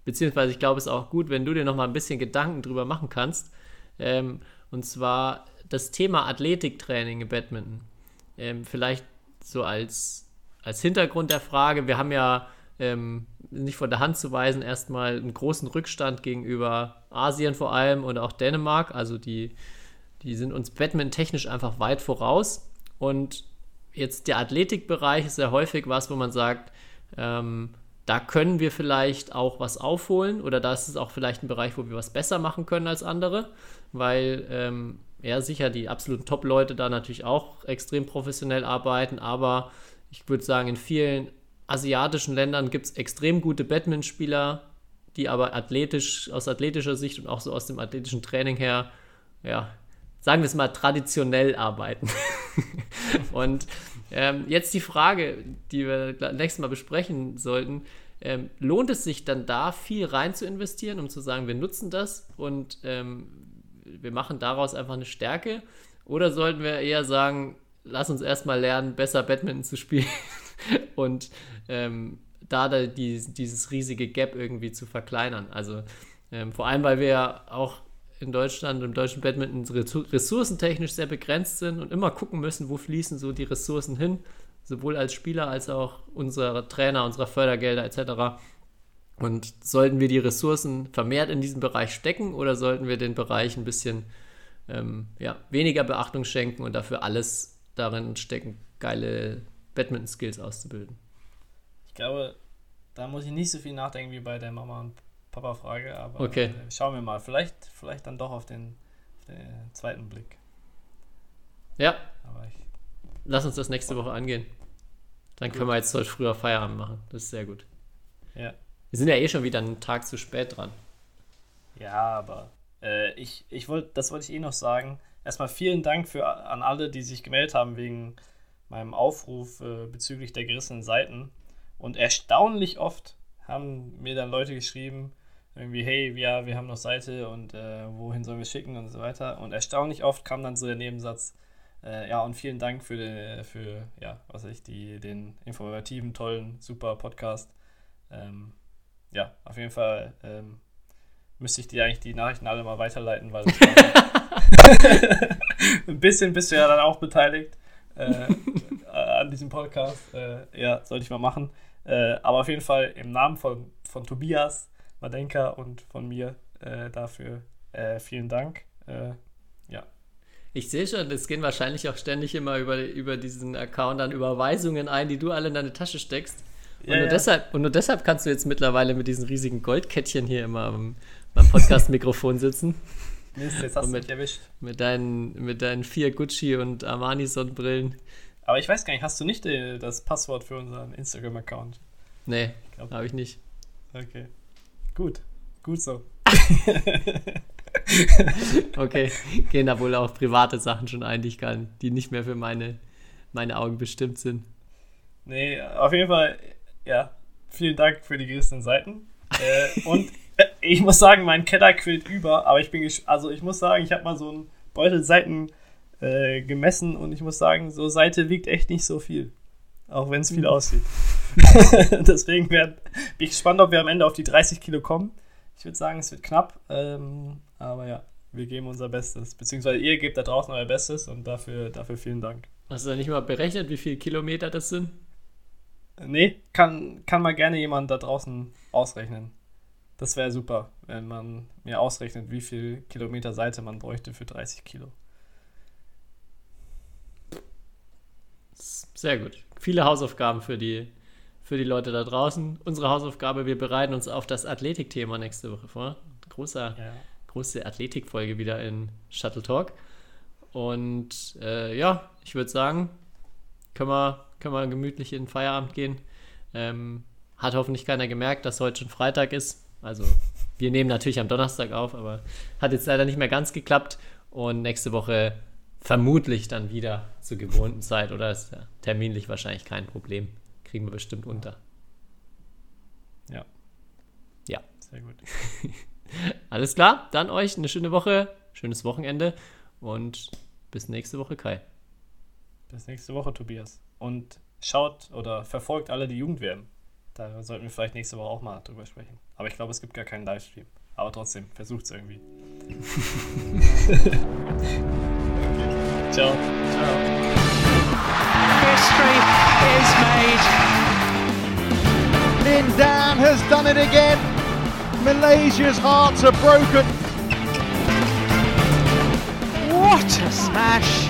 Beziehungsweise ich glaube, es ist auch gut, wenn du dir noch mal ein bisschen Gedanken drüber machen kannst. Ähm, und zwar das Thema Athletiktraining im Badminton. Ähm, vielleicht so als, als Hintergrund der Frage. Wir haben ja ähm, nicht von der Hand zu weisen, erstmal einen großen Rückstand gegenüber Asien vor allem und auch Dänemark. Also die, die sind uns Badminton technisch einfach weit voraus. Und jetzt der Athletikbereich ist ja häufig was, wo man sagt, ähm, da können wir vielleicht auch was aufholen oder da ist es auch vielleicht ein Bereich, wo wir was besser machen können als andere, weil ähm, ja sicher die absoluten Top-Leute da natürlich auch extrem professionell arbeiten, aber ich würde sagen, in vielen asiatischen Ländern gibt es extrem gute Badmintonspieler, die aber athletisch, aus athletischer Sicht und auch so aus dem athletischen Training her, ja, sagen wir es mal, traditionell arbeiten. und ähm, jetzt die Frage, die wir nächstes Mal besprechen sollten. Ähm, lohnt es sich dann da viel rein zu investieren, um zu sagen, wir nutzen das und ähm, wir machen daraus einfach eine Stärke? Oder sollten wir eher sagen, lass uns erstmal lernen, besser Badminton zu spielen und ähm, da, da die, dieses riesige Gap irgendwie zu verkleinern? Also ähm, vor allem, weil wir ja auch in Deutschland, im deutschen Badminton ressourcentechnisch sehr begrenzt sind und immer gucken müssen, wo fließen so die Ressourcen hin, sowohl als Spieler als auch unsere Trainer, unsere Fördergelder etc. Und sollten wir die Ressourcen vermehrt in diesen Bereich stecken oder sollten wir den Bereich ein bisschen ähm, ja, weniger Beachtung schenken und dafür alles darin stecken, geile Badminton-Skills auszubilden? Ich glaube, da muss ich nicht so viel nachdenken wie bei der Mama und Papa-Frage, aber okay. äh, schauen wir mal. Vielleicht, vielleicht dann doch auf den, auf den zweiten Blick. Ja. Lass uns das nächste Woche angehen. Dann gut. können wir jetzt heute früher Feierabend machen. Das ist sehr gut. Ja. Wir sind ja eh schon wieder einen Tag zu spät dran. Ja, aber äh, ich, ich wollte, das wollte ich eh noch sagen. Erstmal vielen Dank für, an alle, die sich gemeldet haben wegen meinem Aufruf äh, bezüglich der gerissenen Seiten. Und erstaunlich oft haben mir dann Leute geschrieben, irgendwie, hey, ja, wir haben noch Seite und äh, wohin sollen wir schicken und so weiter. Und erstaunlich oft kam dann so der Nebensatz, Äh, ja, und vielen Dank für, den, für ja, was ich, die, den informativen, tollen, super Podcast. Ähm, ja, auf jeden Fall ähm, müsste ich dir eigentlich die Nachrichten alle mal weiterleiten, weil ein bisschen bist du ja dann auch beteiligt äh, an diesem Podcast. Äh, ja, sollte ich mal machen. Äh, aber auf jeden Fall im Namen von, von Tobias Madenka und von mir äh, dafür äh, vielen Dank. Äh, ja. Ich sehe schon, es gehen wahrscheinlich auch ständig immer über, über diesen Account dann Überweisungen ein, die du alle in deine Tasche steckst. Und, ja, nur, ja. Deshalb, und nur deshalb kannst du jetzt mittlerweile mit diesen riesigen Goldkettchen hier immer am, beim Podcast-Mikrofon sitzen. Mist, jetzt hast du mich erwischt. Mit deinen, mit deinen vier Gucci und Armani-Sonnenbrillen. Aber ich weiß gar nicht, hast du nicht die, das Passwort für unseren Instagram-Account? Nee, habe ich nicht. Okay. Gut. Gut so. okay, gehen da wohl auch private Sachen schon ein, die ich kann, die nicht mehr für meine, meine Augen bestimmt sind. Nee, auf jeden Fall, ja, vielen Dank für die gerissenen Seiten. äh, und äh, ich muss sagen, mein Keller quillt über, aber ich bin, also ich muss sagen, ich habe mal so einen Beutel Seiten äh, gemessen und ich muss sagen, so Seite wiegt echt nicht so viel. Auch wenn es viel mhm. aussieht. Deswegen werd, bin ich gespannt, ob wir am Ende auf die 30 Kilo kommen. Ich würde sagen, es wird knapp. Ähm, aber ja, wir geben unser Bestes. Beziehungsweise ihr gebt da draußen euer Bestes und dafür, dafür vielen Dank. Hast du da nicht mal berechnet, wie viele Kilometer das sind? Nee, kann, kann mal gerne jemand da draußen ausrechnen. Das wäre super, wenn man mir ausrechnet, wie viel Kilometer Seite man bräuchte für 30 Kilo. Sehr gut. Viele Hausaufgaben für die, für die Leute da draußen. Unsere Hausaufgabe, wir bereiten uns auf das Athletikthema nächste Woche vor. Großer, ja. Große Athletikfolge wieder in Shuttle Talk. Und äh, ja, ich würde sagen, können wir, können wir gemütlich in den Feierabend gehen. Ähm, hat hoffentlich keiner gemerkt, dass heute schon Freitag ist. Also wir nehmen natürlich am Donnerstag auf, aber hat jetzt leider nicht mehr ganz geklappt. Und nächste Woche vermutlich dann wieder zur gewohnten Zeit oder ist ja terminlich wahrscheinlich kein Problem. Kriegen wir bestimmt unter. Ja. Ja. Sehr gut. Alles klar, dann euch eine schöne Woche, schönes Wochenende und bis nächste Woche, Kai. Bis nächste Woche, Tobias. Und schaut oder verfolgt alle die Jugendwärme. Da sollten wir vielleicht nächste Woche auch mal drüber sprechen. Aber ich glaube, es gibt gar keinen Livestream. Aber trotzdem, versucht es irgendwie. Ciao. Ciao. History is made. Lin Dan has done it again. Malaysia's hearts are broken. What a smash!